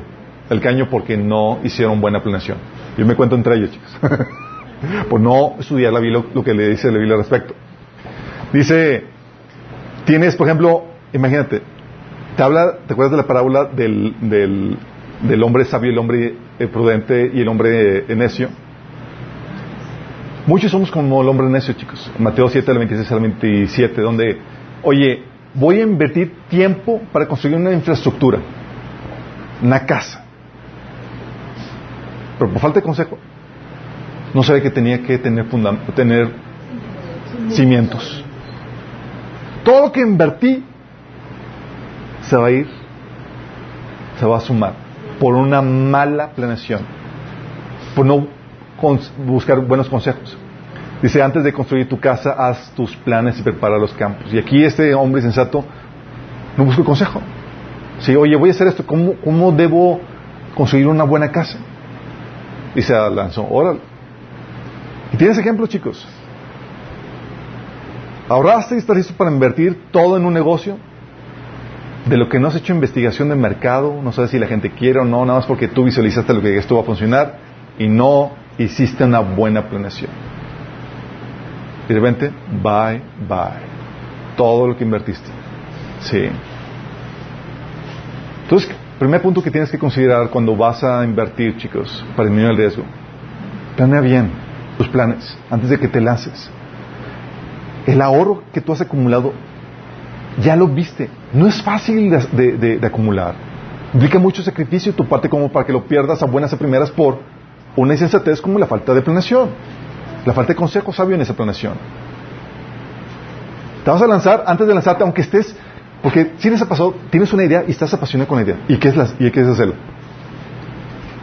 el caño porque no hicieron buena planeación. Yo me cuento entre ellos, chicos. Por no estudiar la Biblia, lo que le dice la Biblia al respecto. Dice, tienes, por ejemplo, imagínate, te habla, ¿te acuerdas de la parábola del, del, hombre sabio, el hombre eh, prudente y el hombre eh, necio? Muchos somos como el hombre necio, chicos. Mateo 7, del 26 al 27, donde, oye, voy a invertir tiempo para construir una infraestructura, una casa. Pero por falta de consejo, no sabe que tenía que tener, tener cimientos. Todo lo que invertí se va a ir, se va a sumar por una mala planeación, por no buscar buenos consejos. Dice, antes de construir tu casa, haz tus planes y prepara los campos. Y aquí este hombre sensato no busca consejo. Sí, oye, voy a hacer esto, ¿cómo, cómo debo construir una buena casa? Y se lanzó, órale. Y tienes ejemplos, chicos. ¿Ahorraste y estás listo para invertir todo en un negocio? De lo que no has hecho investigación de mercado, no sabes si la gente quiere o no, nada más porque tú visualizaste lo que esto va a funcionar y no hiciste una buena planeación. Y de repente, bye, bye. Todo lo que invertiste. Sí. Entonces, primer punto que tienes que considerar cuando vas a invertir, chicos, para disminuir el riesgo. Planea bien tus planes antes de que te lances. El ahorro que tú has acumulado, ya lo viste. No es fácil de, acumular. Implica mucho sacrificio tu parte como para que lo pierdas a buenas a primeras por una insensatez como la falta de planeación. La falta de consejo sabio en esa planeación. Te vas a lanzar antes de lanzarte, aunque estés, porque si les pasado, tienes una idea y estás apasionado con la idea. ¿Y qué es, y qué es hacerlo?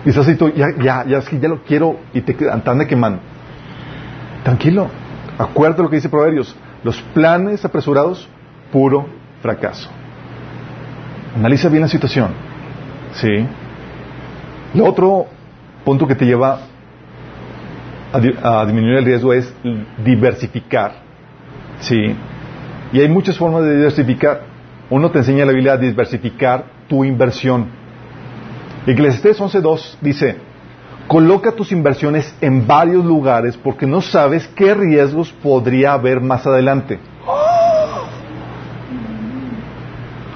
Y estás así, ya, ya, ya lo quiero y te andan de quemando. Tranquilo, acuérdate lo que dice Proverbios. Los planes apresurados, puro fracaso. Analiza bien la situación. ¿Sí? Lo otro punto que te lleva a, disminuir el riesgo es diversificar. ¿Sí? Y hay muchas formas de diversificar. Uno te enseña la Biblia a diversificar tu inversión. Eclesiastes 11.2 dice, coloca tus inversiones en varios lugares porque no sabes qué riesgos podría haber más adelante.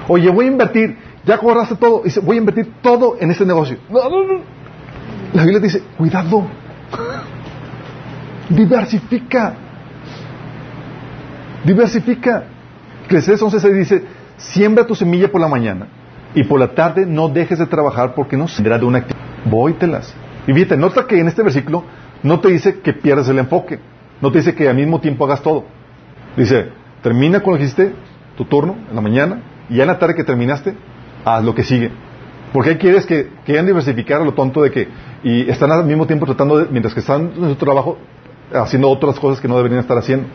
Oye, voy a invertir, ya cobraste todo, dice, voy a invertir todo en este negocio. La Biblia dice, cuidado, diversifica. Diversifica. Eclesiastes 11.6 dice, siembra tu semilla por la mañana y por la tarde no dejes de trabajar porque no será de una actividad. Vóytelas. Y fíjate, nota que en este versículo no te dice que pierdas el enfoque. No te dice que al mismo tiempo hagas todo. Dice, termina con lo que hiciste, tu turno, en la mañana, y ya en la tarde que terminaste, haz lo que sigue. Porque ahí quieres que quieran diversificar a lo tonto de que, y están al mismo tiempo tratando, mientras que están en su trabajo, haciendo otras cosas que no deberían estar haciendo.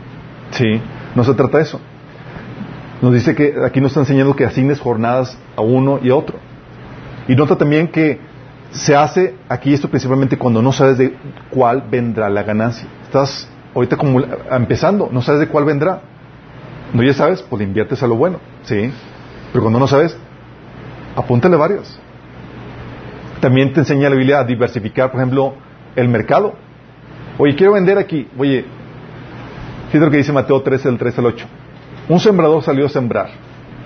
Sí, no se trata de eso. Nos dice que aquí nos está enseñando que asignes jornadas a uno y a otro. Y nota también que se hace aquí esto principalmente cuando no sabes de cuál vendrá la ganancia. Estás ahorita como empezando, no sabes de cuál vendrá. No ya sabes, pues inviertes a lo bueno, sí. Pero cuando no sabes, apúntale varias. También te enseña la Biblia a diversificar, por ejemplo, el mercado. Oye, quiero vender aquí. Oye, fíjate lo que dice Mateo 13, del 3 al 8. Un sembrador salió a sembrar.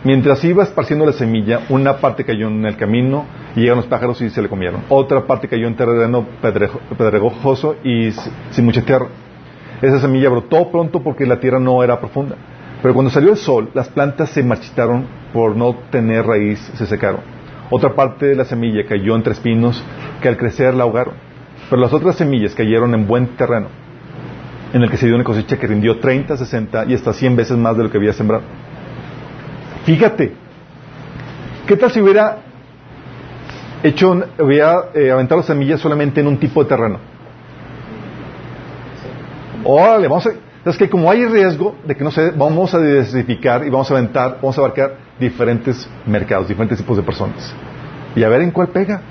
Mientras iba esparciendo la semilla, una parte cayó en el camino y llegaron los pájaros y se le comieron. Otra parte cayó en terreno pedregoso y sin mucha tierra. Esa semilla brotó pronto porque la tierra no era profunda. Pero cuando salió el sol, las plantas se marchitaron por no tener raíz, se secaron. Otra parte de la semilla cayó entre espinos que al crecer la ahogaron. Pero las otras semillas cayeron en buen terreno, en el que se dio una cosecha que rindió 30, 60 y hasta 100 veces más de lo que había sembrado. Fíjate, ¿qué tal si hubiera hecho, hubiera eh, aventado semillas solamente en un tipo de terreno? Órale, vamos a, es que como hay riesgo de que no se, vamos a diversificar y vamos a aventar, vamos a abarcar diferentes mercados, diferentes tipos de personas. Y a ver en cuál pega.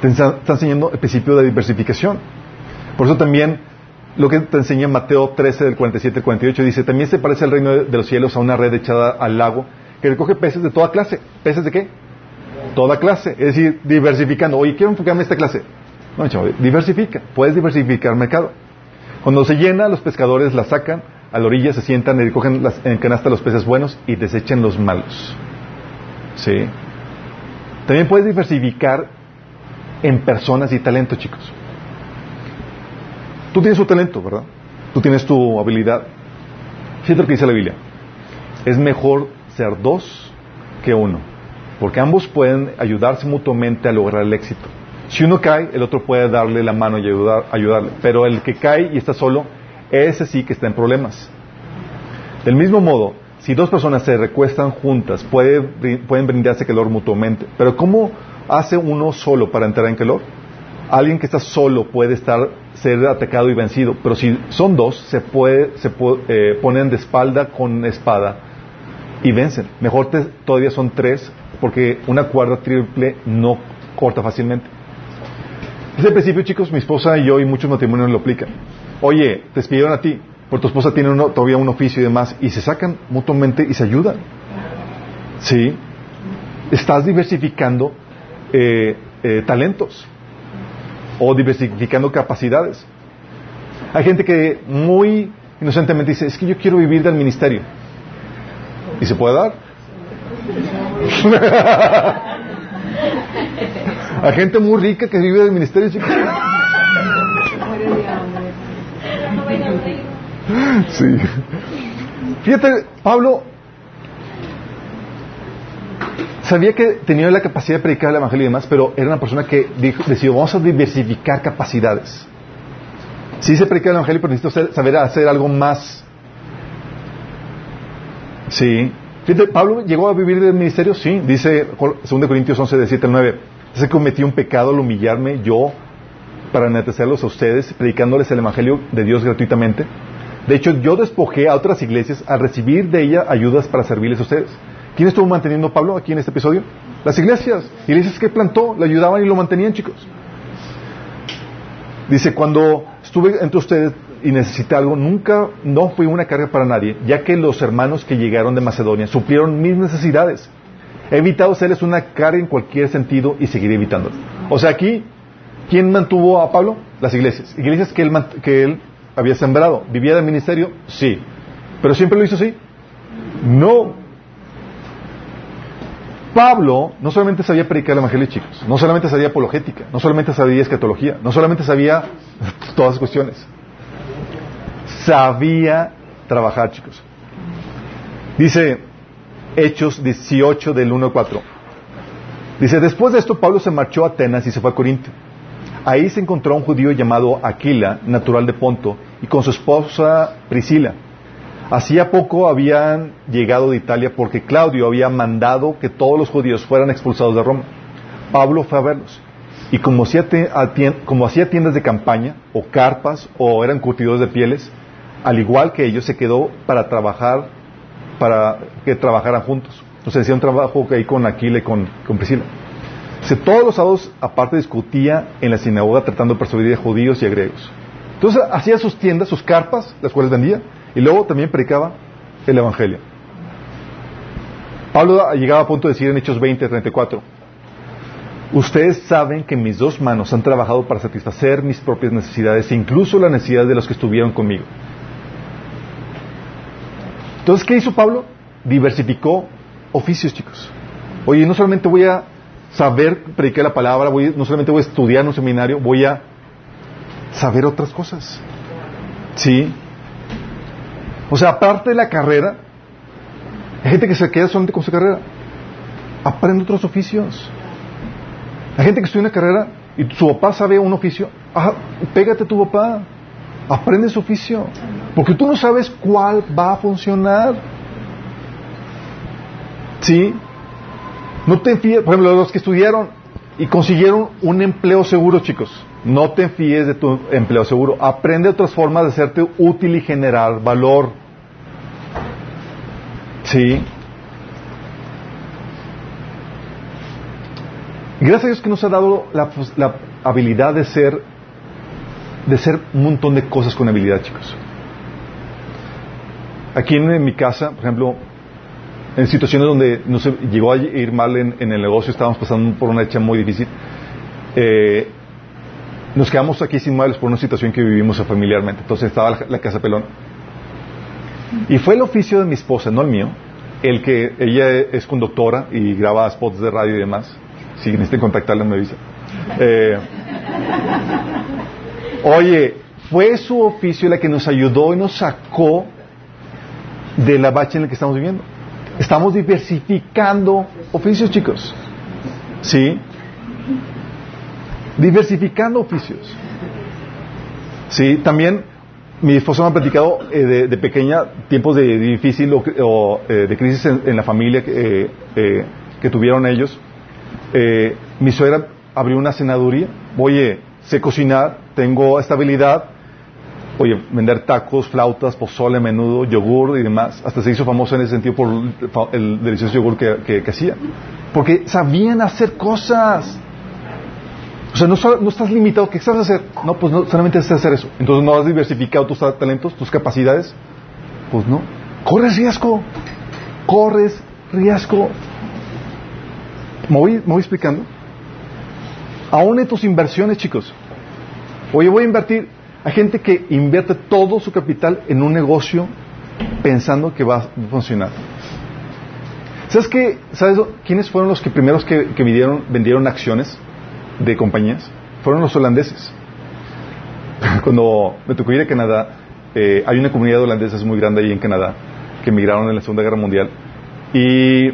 Te está, enseñando el principio de diversificación. Por eso también lo que te enseña Mateo 13 del 47 al 48 dice, también se parece el reino de, los cielos a una red echada al lago que recoge peces de toda clase. ¿Peces de qué? toda clase. Es decir, diversificando. Oye, quiero enfocarme en esta clase. No, chavo, diversifica. Puedes diversificar el mercado. Cuando se llena, los pescadores la sacan, a la orilla se sientan y recogen las, en canasta los peces buenos y desechen los malos. ¿Sí? También puedes diversificar en personas y talento, chicos. Tú tienes tu talento, ¿verdad? Tú tienes tu habilidad. Fíjate lo que dice la Biblia. Es mejor ser dos que uno, porque ambos pueden ayudarse mutuamente a lograr el éxito. Si uno cae, el otro puede darle la mano y ayudar, ayudarle, pero el que cae y está solo, ese sí que está en problemas. Del mismo modo, si dos personas se recuestan juntas, pueden brindarse calor mutuamente. Pero ¿cómo hace uno solo para entrar en calor? Alguien que está solo puede estar ser atacado y vencido, pero si son dos, se puede, se eh, ponen de espalda con espada y vencen. Mejor todavía son tres, porque una cuerda triple no corta fácilmente. Desde el principio, chicos, mi esposa y yo y muchos matrimonios lo aplican. Oye, te despidieron a ti, por tu esposa tiene todavía un oficio y demás, y se sacan mutuamente y se ayudan. ¿Sí? Estás diversificando eh, eh, talentos o diversificando capacidades. Hay gente que muy inocentemente dice, es que yo quiero vivir del ministerio. ¿Y se puede dar? Hay gente muy rica que vive del ministerio. Sí. Fíjate, Pablo sabía que tenía la capacidad de predicar el evangelio y demás, pero era una persona que dijo, decidió, vamos a diversificar capacidades. Sí se predica el evangelio, pero necesito saber hacer algo más. Sí. Fíjate, Pablo llegó a vivir del ministerio, sí. Dice 2 Corintios 11, de 7 al 9. Se cometí un pecado al humillarme yo para enaltecerlos a ustedes, predicándoles el evangelio de Dios gratuitamente. De hecho, yo despojé a otras iglesias al recibir de ella ayudas para servirles a ustedes. ¿Quién estuvo manteniendo a Pablo aquí en este episodio? Las iglesias. Iglesias que plantó, le ayudaban y lo mantenían, chicos. Dice, cuando estuve entre ustedes y necesité algo, nunca, no fui una carga para nadie, ya que los hermanos que llegaron de Macedonia suplieron mis necesidades. He evitado serles una carga en cualquier sentido y seguiré evitándolo. O sea, aquí, ¿quién mantuvo a Pablo? Las iglesias. Iglesias que él, que él había sembrado. ¿Vivía del ministerio? Sí. ¿Pero siempre lo hizo así? No. Pablo no solamente sabía predicar el Evangelio, chicos, no solamente sabía apologética, no solamente sabía escatología, no solamente sabía todas las cuestiones. Sabía trabajar, chicos. Dice Hechos 18 del 1 al 4. Dice, después de esto Pablo se marchó a Atenas y se fue a Corinto. Ahí se encontró un judío llamado Aquila, natural de Ponto, y con su esposa Priscila. Hacía poco habían llegado de Italia porque Claudio había mandado que todos los judíos fueran expulsados de Roma. Pablo fue a verlos. Y como hacía, como hacía tiendas de campaña, o carpas, o eran curtidores de pieles, al igual que ellos, se quedó para trabajar, para que trabajaran juntos. Entonces hacía un trabajo ahí con Aquila y con, con Priscila. todos los sábados, aparte, discutía en la sinagoga tratando de persuadir a judíos y a griegos. Entonces hacía sus tiendas, sus carpas, las cuales vendía, y luego también predicaba el Evangelio. Pablo llegaba a punto de decir en Hechos 20, 34, ustedes saben que mis dos manos han trabajado para satisfacer mis propias necesidades e incluso las necesidades de los que estuvieron conmigo. Entonces, ¿qué hizo Pablo? Diversificó oficios, chicos. Oye, no solamente voy a saber predicar la palabra, voy, no solamente voy a estudiar en un seminario, voy a saber otras cosas. ¿Sí? O sea, aparte de la carrera, hay gente que se queda solamente con su carrera. Aprende otros oficios. Hay gente que estudia una carrera y su papá sabe un oficio. Ah, pégate tu papá. Aprende su oficio. Porque tú no sabes cuál va a funcionar. ¿Sí? No te fíes, por ejemplo, los que estudiaron y consiguieron un empleo seguro, chicos. No te fíes de tu empleo seguro. Aprende otras formas de hacerte útil y generar valor. Sí. Gracias a Dios que nos ha dado la, la habilidad de ser, de ser un montón de cosas con habilidad, chicos. Aquí en, mi casa, por ejemplo, en situaciones donde no se llegó a ir mal en, el negocio, estábamos pasando por una hecha muy difícil. Eh, nos quedamos aquí sin muebles por una situación que vivimos familiarmente. Entonces estaba la, casa pelón. Y fue el oficio de mi esposa, no el mío, el que ella es conductora y graba spots de radio y demás. Si necesitan contactarla, me avisa. Eh, oye, fue su oficio la que nos ayudó y nos sacó de la bacha en la que estamos viviendo. Estamos diversificando oficios, chicos. ¿Sí? Diversificando oficios. Sí, también mi esposa me ha platicado eh, de, pequeña, tiempos de, difícil o, eh, de crisis en, la familia que, eh, que tuvieron ellos. mi suegra abrió una cenaduría. Oye, sé cocinar, tengo estabilidad, oye, vender tacos, flautas, pozole, menudo, yogur y demás. Hasta se hizo famoso en ese sentido por el, delicioso yogur que, que, hacía. Porque sabían hacer cosas. O sea, no, no, estás limitado. ¿Qué sabes hacer? No, pues no, solamente sabes hacer eso. Entonces no has diversificado tus talentos, tus capacidades. Pues no. Corres riesgo. Corres riesgo. ¿Me voy, me voy explicando? Aún en tus inversiones, chicos. Oye, voy a invertir hay gente que invierte todo su capital en un negocio pensando que va a funcionar. ¿Sabes qué? ¿Sabes quiénes fueron los que primeros que, vendieron acciones de compañías? Fueron los holandeses. Cuando me tocó ir a Canadá, eh, hay una comunidad de holandeses muy grande ahí en Canadá que emigraron en la Segunda Guerra Mundial y,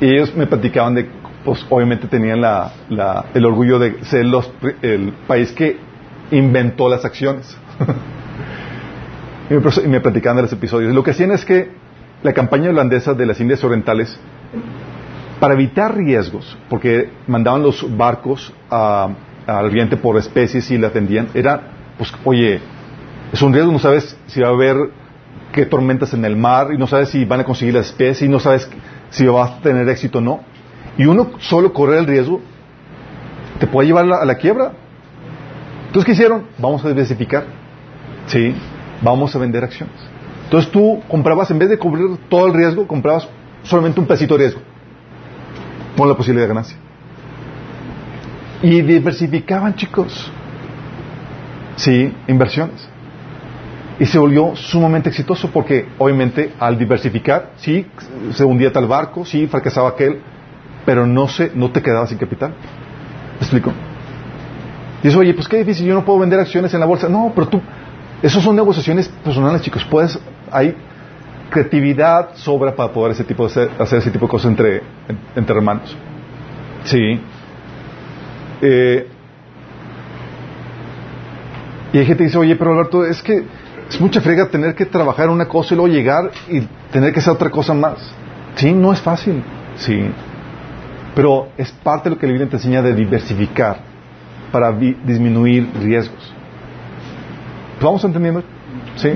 ellos me platicaban de, pues obviamente tenían el orgullo de ser los, el país que inventó las acciones. y, me, platicaban de los episodios. Lo que hacían es que la campaña holandesa de las Indias Orientales, para evitar riesgos, porque mandaban los barcos al oriente por especies y la atendían, era, pues, oye, es un riesgo, no sabes si va a haber qué tormentas en el mar, y no sabes si van a conseguir las especies, y no sabes si vas a tener éxito o no. Y uno solo correr el riesgo te puede llevar a la quiebra. Entonces, ¿qué hicieron? Vamos a diversificar. Sí, vamos a vender acciones. Entonces tú comprabas, en vez de cubrir todo el riesgo, comprabas solamente un pesito de riesgo. Con la posibilidad de ganancia. Y diversificaban, chicos. Sí, inversiones. Y se volvió sumamente exitoso porque, obviamente, al diversificar, sí, se hundía tal barco, sí, fracasaba aquel, pero no, se, no te quedabas sin capital. ¿Me explico? Dices, oye, pues qué difícil, yo no puedo vender acciones en la bolsa. No, pero tú, esos son negociaciones personales, chicos. Puedes, hay creatividad sobra para poder ese tipo de hacer, ese tipo de cosas entre, entre hermanos. Sí. Eh, y hay gente que dice, oye, pero Alberto, es que es mucha frega tener que trabajar una cosa y luego llegar y tener que hacer otra cosa más. Sí, no es fácil. Sí. Pero es parte de lo que el Biblia te enseña de diversificar para disminuir riesgos. ¿Vamos entendiendo? ¿Sí?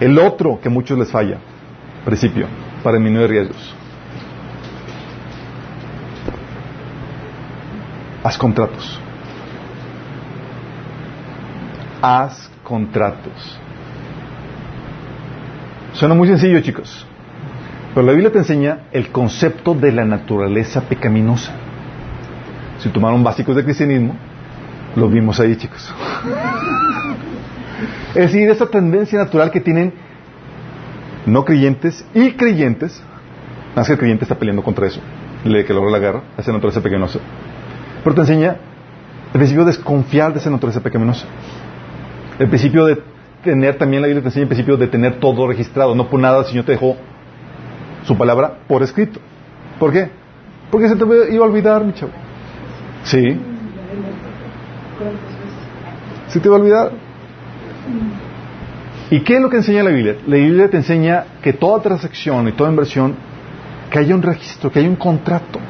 El otro que a muchos les falla, principio, para disminuir riesgos. Haz contratos. Haz contratos. Suena muy sencillo, chicos. Pero la Biblia te enseña el concepto de la naturaleza pecaminosa si tomaron básicos de cristianismo, lo vimos ahí, chicos. es decir, esa tendencia natural que tienen no creyentes y creyentes, más que el creyente está peleando contra eso, le que logra la guerra, esa naturaleza pecaminosa. Pero te enseña el principio de desconfiar de esa naturaleza pecaminosa. El principio de tener, también la Biblia te enseña el principio de tener todo registrado, no por nada el Señor te dejó su palabra por escrito. ¿Por qué? Porque se te iba a olvidar, mi chavo. Sí. ¿Se te va a olvidar? ¿Y qué es lo que enseña la Biblia? La Biblia te enseña que toda transacción y toda inversión, que haya un registro, que haya un contrato.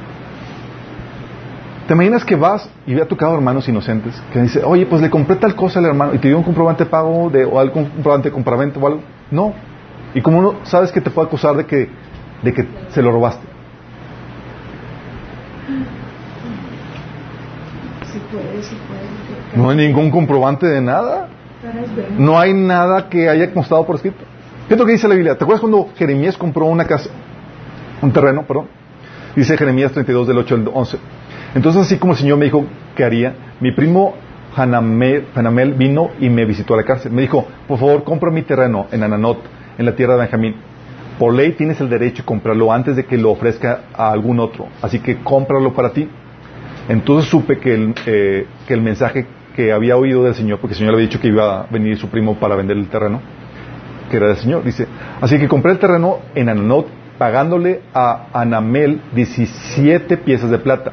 ¿Te imaginas que vas y ve a tu cada hermanos inocentes que dice, oye, pues le compré tal cosa al hermano y te dio un comprobante de pago de, o algún comprobante de compraventa o algo? No. ¿Y cómo no sabes que te puede acusar de que, de que se lo robaste? No hay ningún comprobante de nada. No hay nada que haya constado por escrito. ¿Qué es lo que dice la Biblia? ¿Te acuerdas cuando Jeremías compró una casa, un terreno, perdón? Dice Jeremías 32 del 8 al 11. Entonces así como el Señor me dijo que haría, mi primo Hanamel, Hanamel vino y me visitó a la cárcel. Me dijo, por favor, compra mi terreno en Ananot, en la tierra de Benjamín. Por ley tienes el derecho de comprarlo antes de que lo ofrezca a algún otro. Así que cómpralo para ti. Entonces supe que el, eh, que el mensaje que había oído del Señor, porque el Señor le había dicho que iba a venir su primo para vender el terreno, que era del Señor. Dice, así que compré el terreno en Ananot pagándole a Anamel 17 piezas de plata.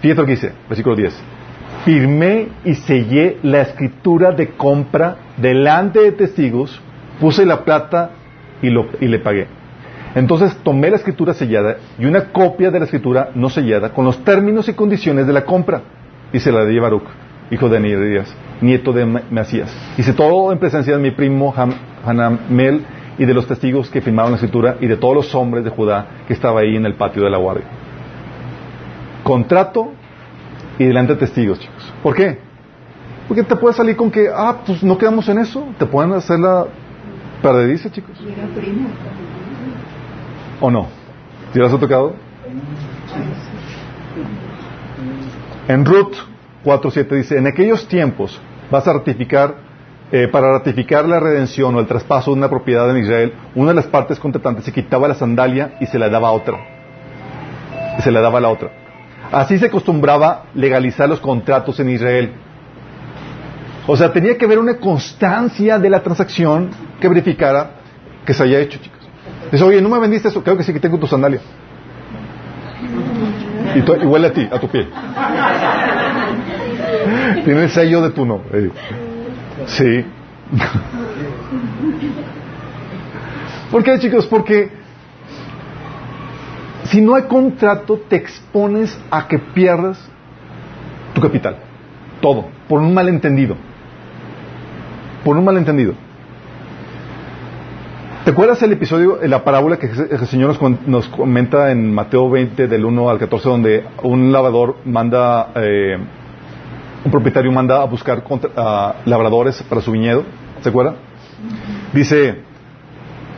Fíjate lo que dice, versículo 10. Firmé y sellé la escritura de compra delante de testigos, puse la plata y, lo, y le pagué. Entonces tomé la escritura sellada y una copia de la escritura no sellada con los términos y condiciones de la compra y se la di a Baruch, hijo de Anirías, nieto de Mesías. Hice todo en presencia de mi primo Hanamel y de los testigos que firmaron la escritura y de todos los hombres de Judá que estaba ahí en el patio de la guardia. Contrato y delante de testigos, chicos. ¿Por qué? Porque te puede salir con que, ah, pues no quedamos en eso. Te pueden hacer la perdediza, chicos. ¿O no? ¿Te has tocado? En Ruth 4.7 dice, en aquellos tiempos vas a ratificar, eh, para ratificar la redención o el traspaso de una propiedad en Israel, una de las partes contratantes se quitaba la sandalia y se la daba a otra. Y se la daba a la otra. Así se acostumbraba legalizar los contratos en Israel. O sea, tenía que haber una constancia de la transacción que verificara que se haya hecho, chicos. Dice, oye, ¿no me vendiste eso? Creo que sí que tengo tu sandalia. Y, huele a ti, a tu pie. Tiene el sello de tu nombre. Sí. ¿Por qué, chicos? Porque si no hay contrato, te expones a que pierdas tu capital. Todo. Por un malentendido. Por un malentendido. ¿Te acuerdas el episodio, la parábola que el Señor nos, comenta en Mateo 20, del 1 al 14, donde un lavador manda, eh, un propietario manda a buscar labradores para su viñedo? ¿Se acuerda? Dice,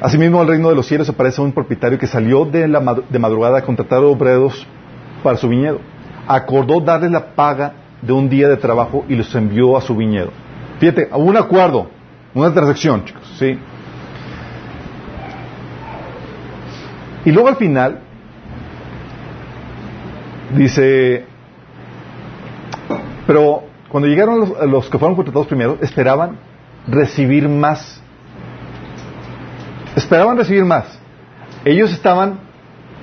asimismo al reino de los cielos aparece un propietario que salió de, la, de madrugada a contratar obreros para su viñedo. Acordó darles la paga de un día de trabajo y los envió a su viñedo. Fíjate, un acuerdo, una transacción, chicos, ¿sí? Y luego al final dice, pero cuando llegaron los, que fueron contratados primero, esperaban recibir más. Esperaban recibir más. Ellos estaban,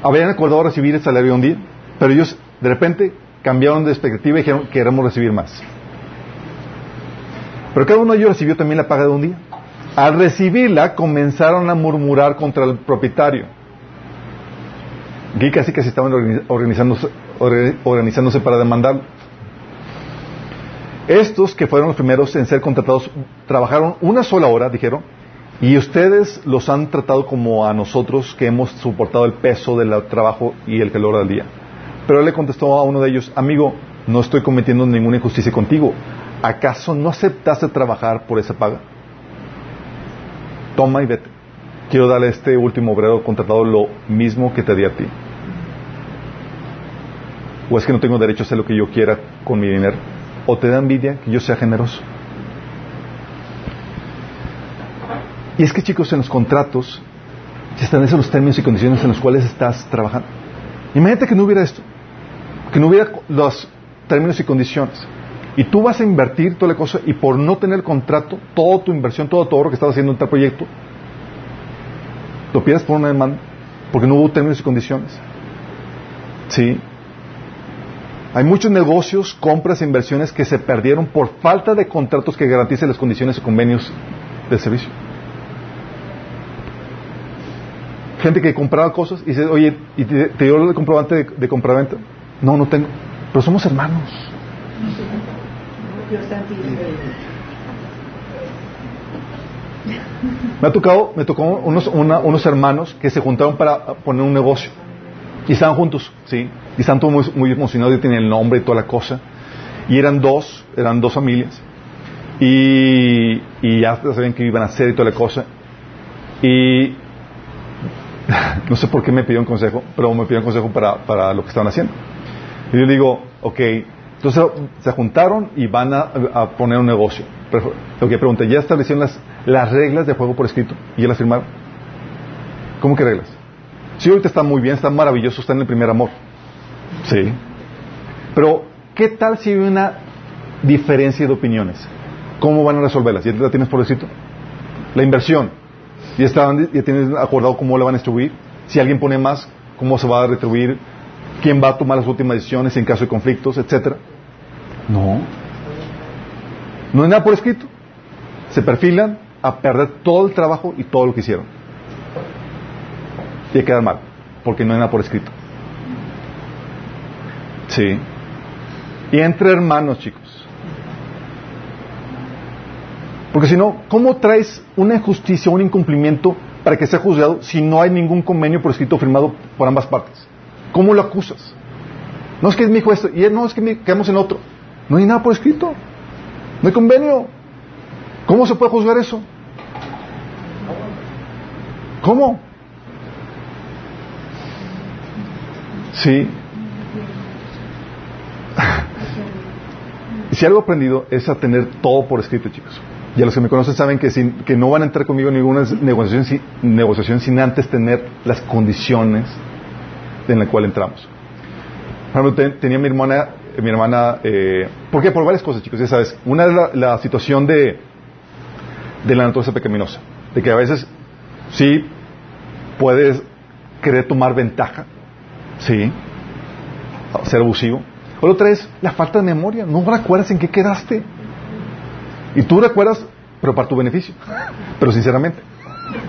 habían acordado recibir el salario de un día, pero ellos de repente cambiaron de expectativa y dijeron, queremos recibir más. Pero cada uno de ellos recibió también la paga de un día. Al recibirla comenzaron a murmurar contra el propietario. Aquí casi que se estaban organizándose, organizándose para demandar. Estos que fueron los primeros en ser contratados trabajaron una sola hora, dijeron, y ustedes los han tratado como a nosotros que hemos soportado el peso del trabajo y el calor del día. Pero él le contestó a uno de ellos, amigo, no estoy cometiendo ninguna injusticia contigo. ¿Acaso no aceptaste trabajar por esa paga? Toma y vete. Quiero darle a este último obrero contratado lo mismo que te di a ti. ¿O es que no tengo derecho a hacer lo que yo quiera con mi dinero? ¿O te da envidia que yo sea generoso? Y es que chicos, en los contratos se establecen los términos y condiciones en los cuales estás trabajando. Imagínate que no hubiera esto, que no hubiera los términos y condiciones. Y tú vas a invertir toda la cosa y por no tener contrato, toda tu inversión, todo tu ahorro que estás haciendo en tal proyecto, lo pierdes por una demanda, porque no hubo términos y condiciones. ¿Sí? Hay muchos negocios, compras e inversiones que se perdieron por falta de contratos que garanticen las condiciones y convenios del servicio. Gente que compraba cosas y dice, oye, ¿y te, dio el comprobante de, de compraventa? No, no tengo. Pero somos hermanos. Me ha tocado, me tocó unos, unos hermanos que se juntaron para poner un negocio. Y estaban juntos, ¿sí? Y estaban todos muy, emocionados y tenían el nombre y toda la cosa. Y eran dos, eran dos familias. Y, y ya sabían que iban a hacer y toda la cosa. Y no sé por qué me pidió un consejo, pero me pidió un consejo para, para lo que estaban haciendo. Y yo le digo, ok, entonces se juntaron y van a, poner un negocio. Lo que pregunté, ¿ya establecieron las, las reglas de juego por escrito? ¿Y ya las firmaron? ¿Cómo que reglas? Sí, ahorita está muy bien, está maravilloso, está en el primer amor. Sí. Pero, ¿qué tal si hay una diferencia de opiniones? ¿Cómo van a resolverlas? ¿Ya la tienes por escrito? La inversión. ¿Ya, estaban, ¿Ya tienes acordado cómo la van a distribuir? Si alguien pone más, ¿cómo se va a retribuir? ¿Quién va a tomar las últimas decisiones en caso de conflictos, etcétera? No. No hay nada por escrito. Se perfilan a perder todo el trabajo y todo lo que hicieron. Y a quedar mal, porque no hay nada por escrito. Sí. Y entre hermanos, chicos. Porque si no, ¿cómo traes una injusticia, un incumplimiento para que sea juzgado si no hay ningún convenio por escrito firmado por ambas partes? ¿Cómo lo acusas? No es que es mi esto, y no es que me quedamos en otro. No hay nada por escrito. No hay convenio. ¿Cómo se puede juzgar eso? ¿Cómo? Sí. si algo aprendido es a tener todo por escrito, chicos. Y a los que me conocen saben que, que no van a entrar conmigo en ninguna negociación, negociación sin antes tener las condiciones en las cuales entramos. Por ejemplo, tenía mi hermana, mi hermana eh, ¿por qué? Por varias cosas, chicos, ya sabes. Una es la, situación de, de la naturaleza pecaminosa, de que a veces sí puedes querer tomar ventaja, sí, ser abusivo. O otra es la falta de memoria, no recuerdas en qué quedaste. Y tú recuerdas, pero para tu beneficio. Pero sinceramente.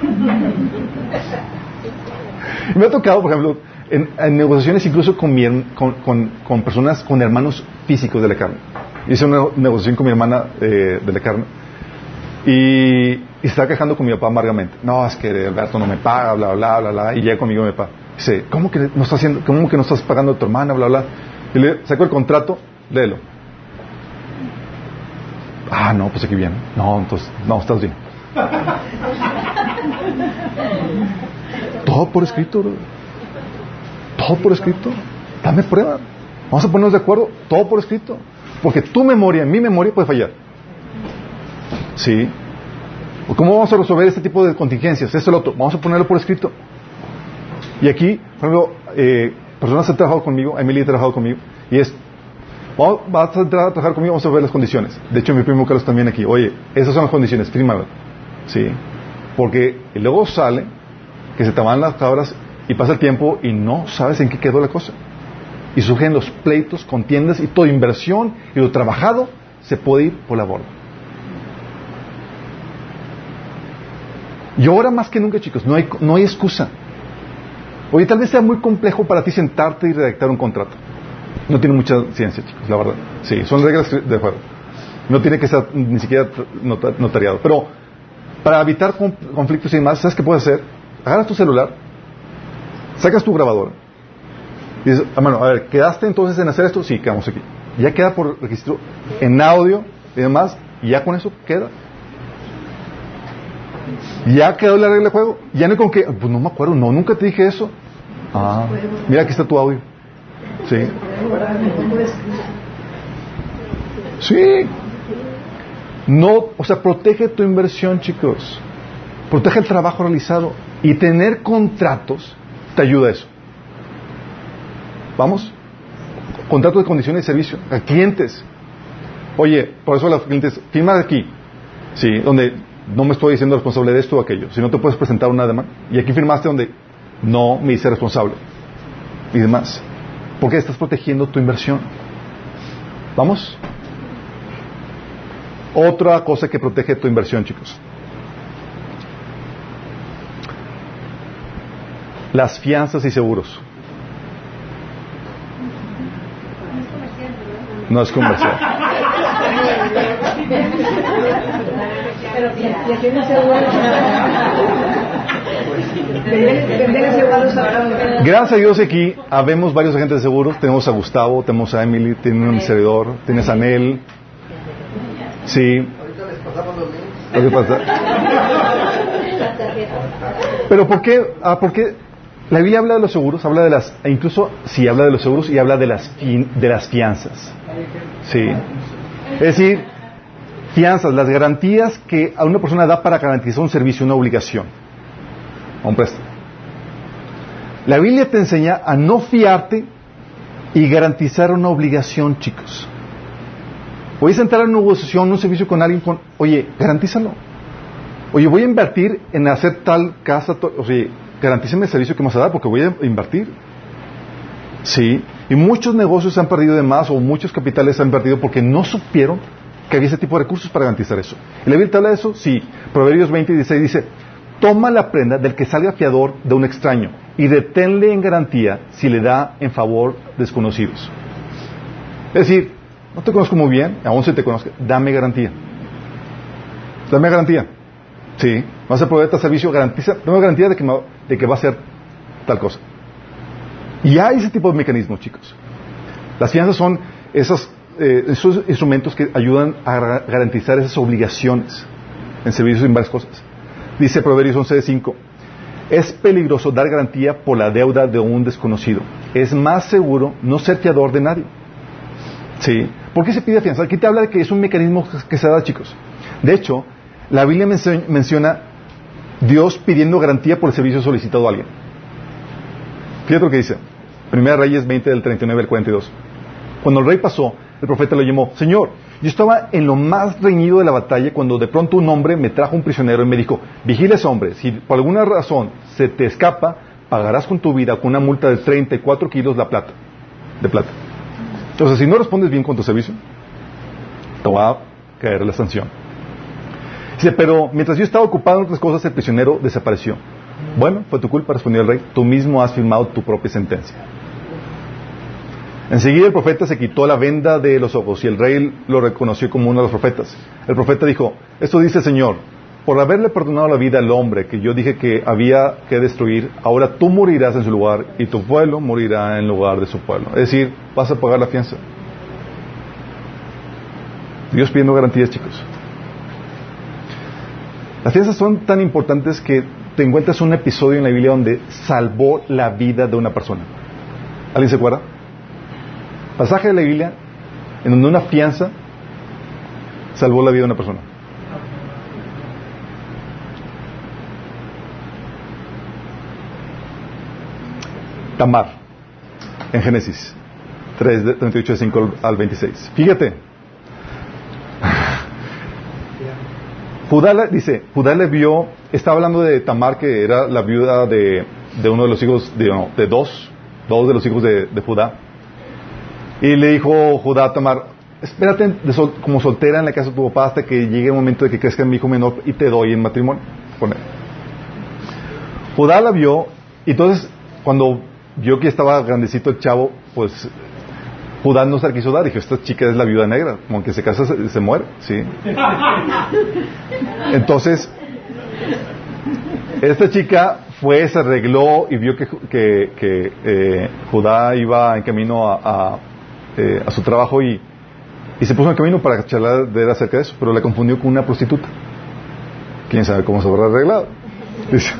me ha tocado, por ejemplo, en, negociaciones incluso con, con, personas, con hermanos físicos de la carne. Hice una negociación con mi hermana eh, de la carne y, y estaba quejando con mi papá amargamente. No, es que Alberto no me paga, bla, bla, bla, bla, y llega conmigo mi papá. Dice, ¿cómo que no estás haciendo, cómo que no estás pagando a tu hermana, bla, bla? Y le saco el contrato, léelo. Ah, no, pues aquí viene. No, entonces, no, estás bien. Todo por escrito, Todo por escrito. Dame prueba. Vamos a ponernos de acuerdo. Todo por escrito. Porque tu memoria, mi memoria puede fallar. ¿Sí? ¿Cómo vamos a resolver este tipo de contingencias? Esto es lo otro. Vamos a ponerlo por escrito. Y aquí, por ejemplo, eh, personas han trabajado conmigo, Emily ha trabajado conmigo, y es vas a entrar a trabajar conmigo, vamos a ver las condiciones. De hecho, mi primo Carlos también aquí. Oye, esas son las condiciones, fírmalo. ¿Sí? Porque luego sale que se te van las cabras y pasa el tiempo y no sabes en qué quedó la cosa. Y surgen los pleitos, contiendas y toda inversión y lo trabajado se puede ir por la borda. Y ahora más que nunca, chicos, no hay, no hay excusa. Oye, tal vez sea muy complejo para ti sentarte y redactar un contrato. No tiene mucha ciencia, chicos, la verdad. Sí, son reglas de juego. No tiene que ser ni siquiera notariado. Pero para evitar conflictos y demás, ¿sabes qué puedes hacer? Agarras tu celular, sacas tu grabadora y dices, hermano, ah, a ver, ¿quedaste entonces en hacer esto? Sí, quedamos aquí. Ya queda por registro en audio y demás, y ya con eso queda. Ya quedó la regla de juego. Ya no con qué, pues no me acuerdo, no, nunca te dije eso. Ah, mira, aquí está tu audio. Sí. Sí. No, o sea, protege tu inversión, chicos. Protege el trabajo realizado. Y tener contratos te ayuda eso. ¿Vamos? Contratos de condiciones de servicio. A clientes. Oye, por eso los clientes, firma aquí. Sí, donde no me estoy diciendo responsable de esto o aquello. Si no te puedes presentar una demanda. Y aquí firmaste donde no me hice responsable. Y demás. Porque estás protegiendo tu inversión. ¿Vamos? Otra cosa que protege tu inversión, chicos. Las fianzas y seguros. No es comercial. Gracias a Dios aquí habemos varios agentes de seguros. Tenemos a Gustavo, tenemos a Emily, tiene un servidor, tienes a Nel. Sí. ¿Qué pasa? Pero ¿por qué? Ah, porque la Biblia habla de los seguros, habla de las, e incluso sí habla de los seguros y habla de las, de las fianzas. Sí. Es decir, fianzas, las garantías que a una persona da para garantizar un servicio, una obligación. Un préstamo. La Biblia te enseña a no fiarte y garantizar una obligación, chicos. Voy a entrar en una negociación, un servicio con alguien, con, oye, garantízalo. Oye, voy a invertir en hacer tal casa, o sea, garantízame el servicio que me vas a dar porque voy a invertir. Sí, y muchos negocios se han perdido de más o muchos capitales se han perdido porque no supieron que había ese tipo de recursos para garantizar eso. ¿Y la Biblia te habla de eso? Sí. Proverbios 20 y 16 dice, toma la prenda del que salga fiador de un extraño y deténle en garantía si le da en favor desconocidos. Es decir, no te conozco muy bien, aún si te conozco, dame garantía. Dame garantía. Sí, vas a proveer este servicio, garantiza, dame garantía de que, de que va a ser tal cosa. Y hay ese tipo de mecanismos, chicos. Las fianzas son esos, eh, esos instrumentos que ayudan a garantizar esas obligaciones en servicios en varias cosas. Dice Proverbios 11.5, es peligroso dar garantía por la deuda de un desconocido. Es más seguro no ser fiador de nadie. ¿Sí? ¿Por qué se pide fianza? Aquí te habla de que es un mecanismo que se da, chicos. De hecho, la Biblia menciona Dios pidiendo garantía por el servicio solicitado a alguien. Fíjate lo que dice. Primera Reyes 20 del 39 al 42. Cuando el rey pasó, el profeta lo llamó, Señor, yo estaba en lo más reñido de la batalla cuando de pronto un hombre me trajo un prisionero y me dijo, vigila ese hombre, si por alguna razón se te escapa, pagarás con tu vida con una multa de 34 kilos la plata, de plata. Entonces, si no respondes bien con tu servicio, te va a caer la sanción. Dice, pero mientras yo estaba ocupado en otras cosas, el prisionero desapareció. Bueno, fue tu culpa, respondió el rey. Tú mismo has firmado tu propia sentencia. Enseguida el profeta se quitó la venda de los ojos y el rey lo reconoció como uno de los profetas. El profeta dijo, esto dice el Señor, por haberle perdonado la vida al hombre que yo dije que había que destruir, ahora tú morirás en su lugar y tu pueblo morirá en lugar de su pueblo. Es decir, vas a pagar la fianza. Dios pidiendo garantías, chicos. Las fianzas son tan importantes que te encuentras un episodio en la Biblia donde salvó la vida de una persona. ¿Alguien se acuerda? Pasaje de la Biblia en donde una fianza salvó la vida de una persona. Tamar, en Génesis 3, 38, 5 al 26. Fíjate. Judá le, dice, Judá le vio, está hablando de Tamar, que era la viuda de, de uno de los hijos, de, de dos, dos de los hijos de, de Judá. Y le dijo Judá a Tamar, espérate como soltera en la casa de tu papá hasta que llegue el momento de que crezca mi hijo menor y te doy en matrimonio. Judá la vio y entonces cuando vio que estaba grandecito el chavo, pues Judá no se la quiso dar. Dijo, esta chica es la viuda negra, como que se casa se, muere, ¿sí? Entonces, esta chica fue, se arregló y vio que, que, eh, Judá iba en camino a eh, a su trabajo y, y, se puso en camino para charlar de él acerca de eso, pero le confundió con una prostituta. ¿Quién sabe cómo se habrá arreglado? Dice,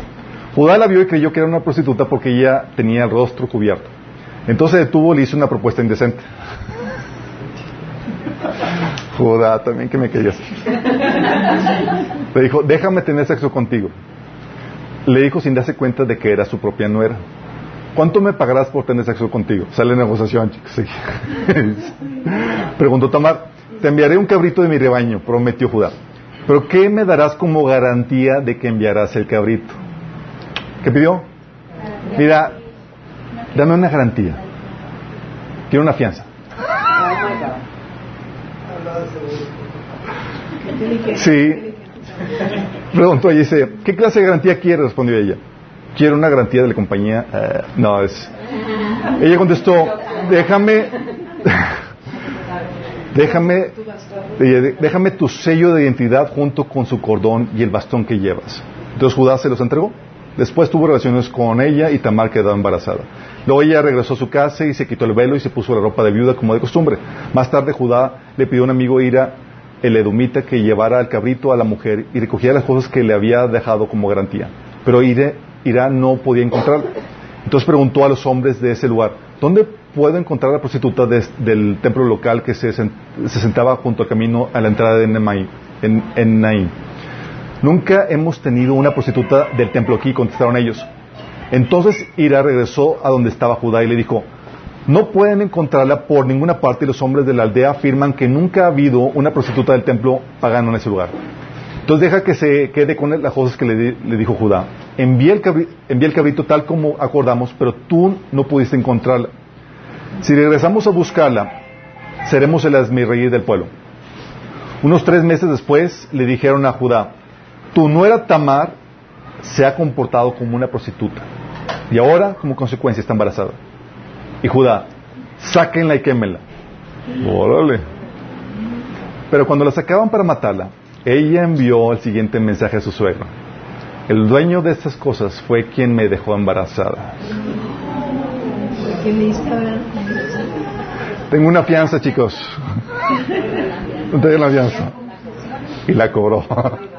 Judá la vio y creyó que era una prostituta porque ella tenía el rostro cubierto. Entonces detuvo y le hizo una propuesta indecente. Judá, también que me querías. Le dijo, déjame tener sexo contigo. Le dijo sin darse cuenta de que era su propia nuera. ¿Cuánto me pagarás por tener sexo contigo? Sale negociación, chicos. Sí. Preguntó Tamar, te enviaré un cabrito de mi rebaño, prometió Judá. Pero ¿qué me darás como garantía de que enviarás el cabrito? ¿Qué pidió? Mira, dame una garantía. Quiero una fianza. Sí. Preguntó y dice, ¿qué clase de garantía quiere? Respondió ella quiero una garantía de la compañía. Eh, no, es. Ella contestó, déjame, déjame, déjame tu sello de identidad junto con su cordón y el bastón que llevas. Entonces Judá se los entregó. Después tuvo relaciones con ella y Tamar quedó embarazada. Luego ella regresó a su casa y se quitó el velo y se puso la ropa de viuda como de costumbre. Más tarde Judá le pidió a un amigo ir a el edumita que llevara al cabrito a la mujer y recogiera las cosas que le había dejado como garantía. Pero Irá no podía encontrarla. Entonces preguntó a los hombres de ese lugar, ¿dónde puedo encontrar la prostituta del templo local que se, sentaba junto al camino a la entrada de Nemaí, en, Naín? Nunca hemos tenido una prostituta del templo aquí, contestaron ellos. Entonces Ira regresó a donde estaba Judá y le dijo, no pueden encontrarla por ninguna parte y los hombres de la aldea afirman que nunca ha habido una prostituta del templo pagando en ese lugar. Entonces deja que se quede con las cosas que le, dijo Judá. El, el cabrito tal como acordamos, pero tú no pudiste encontrarla. Si regresamos a buscarla, seremos el asmirrey del pueblo. Unos tres meses después le dijeron a Judá, tu nuera Tamar se ha comportado como una prostituta y ahora como consecuencia está embarazada. Y Judá, sáquenla y quémenla. Órale. Pero cuando la sacaban para matarla, ella envió el siguiente mensaje a su suegro. El dueño de estas cosas fue quien me dejó embarazada. Tengo una fianza, chicos. Tengo una fianza. Y la cobró.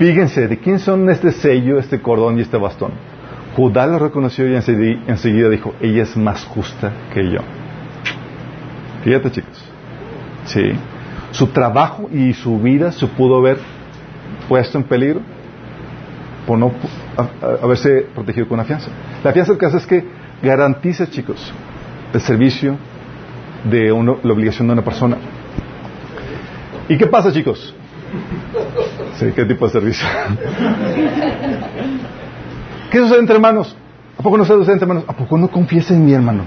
Fíjense, ¿de quién son este sello, este cordón y este bastón? Judá lo reconoció y enseguida dijo, ella es más justa que yo. Fíjate chicos. Sí. Su trabajo y su vida se pudo haber puesto en peligro por no haberse protegido con una fianza. La fianza del caso es que garantiza, chicos, el servicio de la obligación de una persona. ¿Y qué pasa, chicos? Sí, ¿qué tipo de servicio? ¿Qué sucede entre hermanos? ¿A poco no sucede entre hermanos? ¿A poco no confiesa en mi hermano?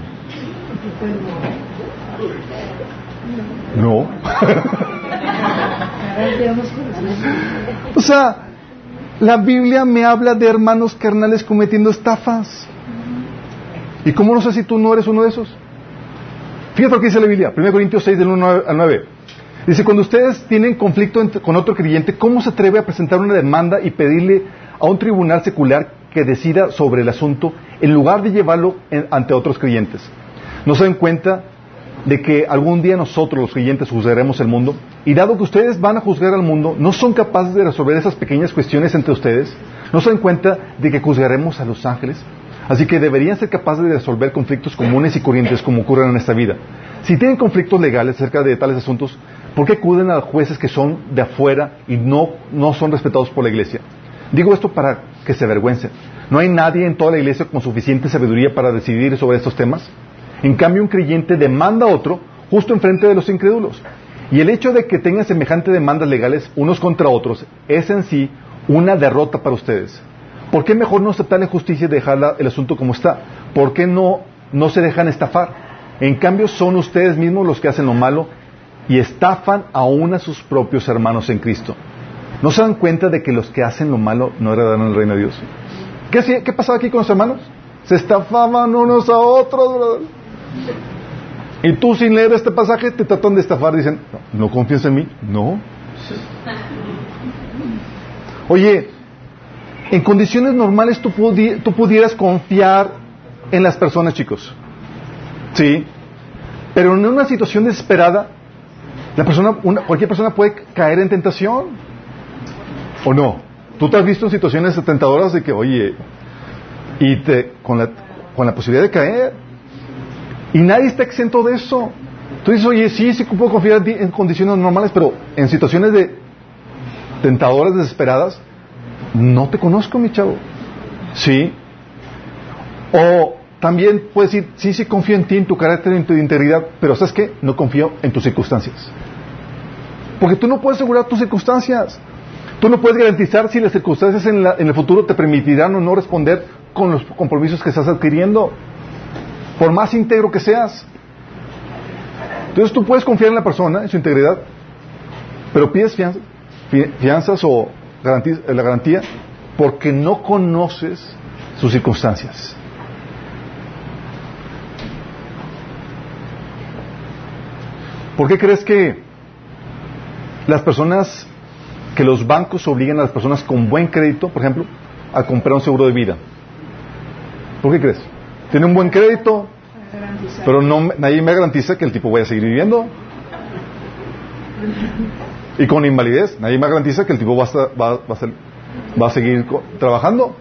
No. o sea, la Biblia me habla de hermanos carnales cometiendo estafas. ¿Y cómo no sé si tú no eres uno de esos? Fíjate lo que dice la Biblia, 1 Corintios 6 del 1 al 9. Dice, cuando ustedes tienen conflicto con otro creyente, ¿cómo se atreve a presentar una demanda y pedirle a un tribunal secular que decida sobre el asunto en lugar de llevarlo ante otros creyentes. ¿No se dan cuenta de que algún día nosotros los creyentes juzgaremos el mundo? Y dado que ustedes van a juzgar al mundo, ¿no son capaces de resolver esas pequeñas cuestiones entre ustedes? ¿No se dan cuenta de que juzgaremos a los ángeles? Así que deberían ser capaces de resolver conflictos comunes y corrientes como ocurren en esta vida. Si tienen conflictos legales acerca de tales asuntos, ¿por qué acuden a jueces que son de afuera y no, no son respetados por la iglesia? Digo esto para que se avergüencen. No hay nadie en toda la iglesia con suficiente sabiduría para decidir sobre estos temas. En cambio, un creyente demanda a otro justo enfrente de los incrédulos. Y el hecho de que tengan semejante demandas legales unos contra otros es en sí una derrota para ustedes. ¿Por qué mejor no aceptar la justicia y dejar el asunto como está? ¿Por qué no, no se dejan estafar? En cambio, son ustedes mismos los que hacen lo malo y estafan aún a sus propios hermanos en Cristo. ¿No se dan cuenta de que los que hacen lo malo no heredarán el reino de Dios? ¿Qué, ¿Qué pasaba aquí con los hermanos? Se estafaban unos a otros, Y tú sin leer este pasaje te tratan de estafar, dicen, ¿no, confías en mí? No. Oye, en condiciones normales tú pudieras confiar en las personas, chicos. Sí. Pero en una situación desesperada, la persona, cualquier persona puede caer en tentación. ¿O no? Tú te has visto en situaciones tentadoras de que, oye, y te, con, la, con la posibilidad de caer. Y nadie está exento de eso. Tú dices, oye, sí, sí puedo confiar en condiciones normales, pero en situaciones de tentadoras, desesperadas, no te conozco, mi chavo. ¿Sí? O también puedes decir, sí, sí confío en ti, en tu carácter, en tu integridad, pero ¿sabes qué? No confío en tus circunstancias. Porque tú no puedes asegurar tus circunstancias. Tú no puedes garantizar si las circunstancias en, el futuro te permitirán o no responder con los compromisos que estás adquiriendo, por más íntegro que seas. Entonces tú puedes confiar en la persona, en su integridad, pero pides fianzas o la garantía porque no conoces sus circunstancias. ¿Por qué crees que las personas que los bancos obliguen a las personas con buen crédito, por ejemplo, a comprar un seguro de vida. ¿Por qué crees? Tiene un buen crédito, pero no, nadie me garantiza que el tipo vaya a seguir viviendo. Y con invalidez, nadie me garantiza que el tipo va a, va, va a seguir trabajando.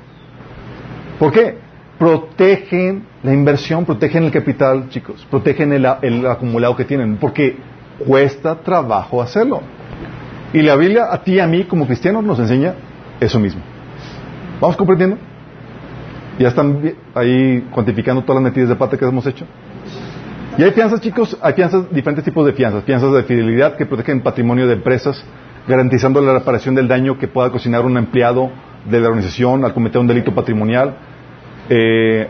¿Por qué? Protegen la inversión, protegen el capital, chicos, protegen el, el acumulado que tienen, porque cuesta trabajo hacerlo. Y la Biblia a ti y a mí como cristianos nos enseña eso mismo. ¿Vamos comprendiendo? ¿Ya están ahí cuantificando todas las metidas de pata que hemos hecho? Y hay fianzas, chicos, hay fianzas, diferentes tipos de fianzas. Fianzas de fidelidad que protegen patrimonio de empresas, garantizando la reparación del daño que pueda cocinar un empleado de la organización al cometer un delito patrimonial. Eh,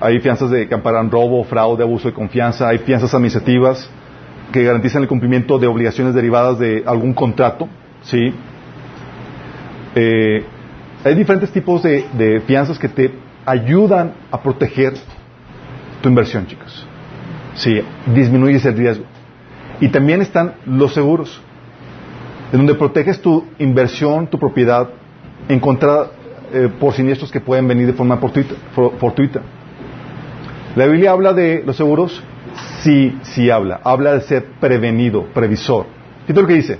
hay fianzas de que amparan robo, fraude, abuso de confianza. Hay fianzas administrativas que garantizan el cumplimiento de obligaciones derivadas de algún contrato. ¿sí? Eh, hay diferentes tipos de, de fianzas que te ayudan a proteger tu inversión, chicos. Sí, disminuyes el riesgo. Y también están los seguros, en donde proteges tu inversión, tu propiedad, en contra eh, por siniestros que pueden venir de forma fortuita. La Biblia habla de los seguros, sí, sí habla. Habla de ser prevenido, previsor. Fíjate lo que dice.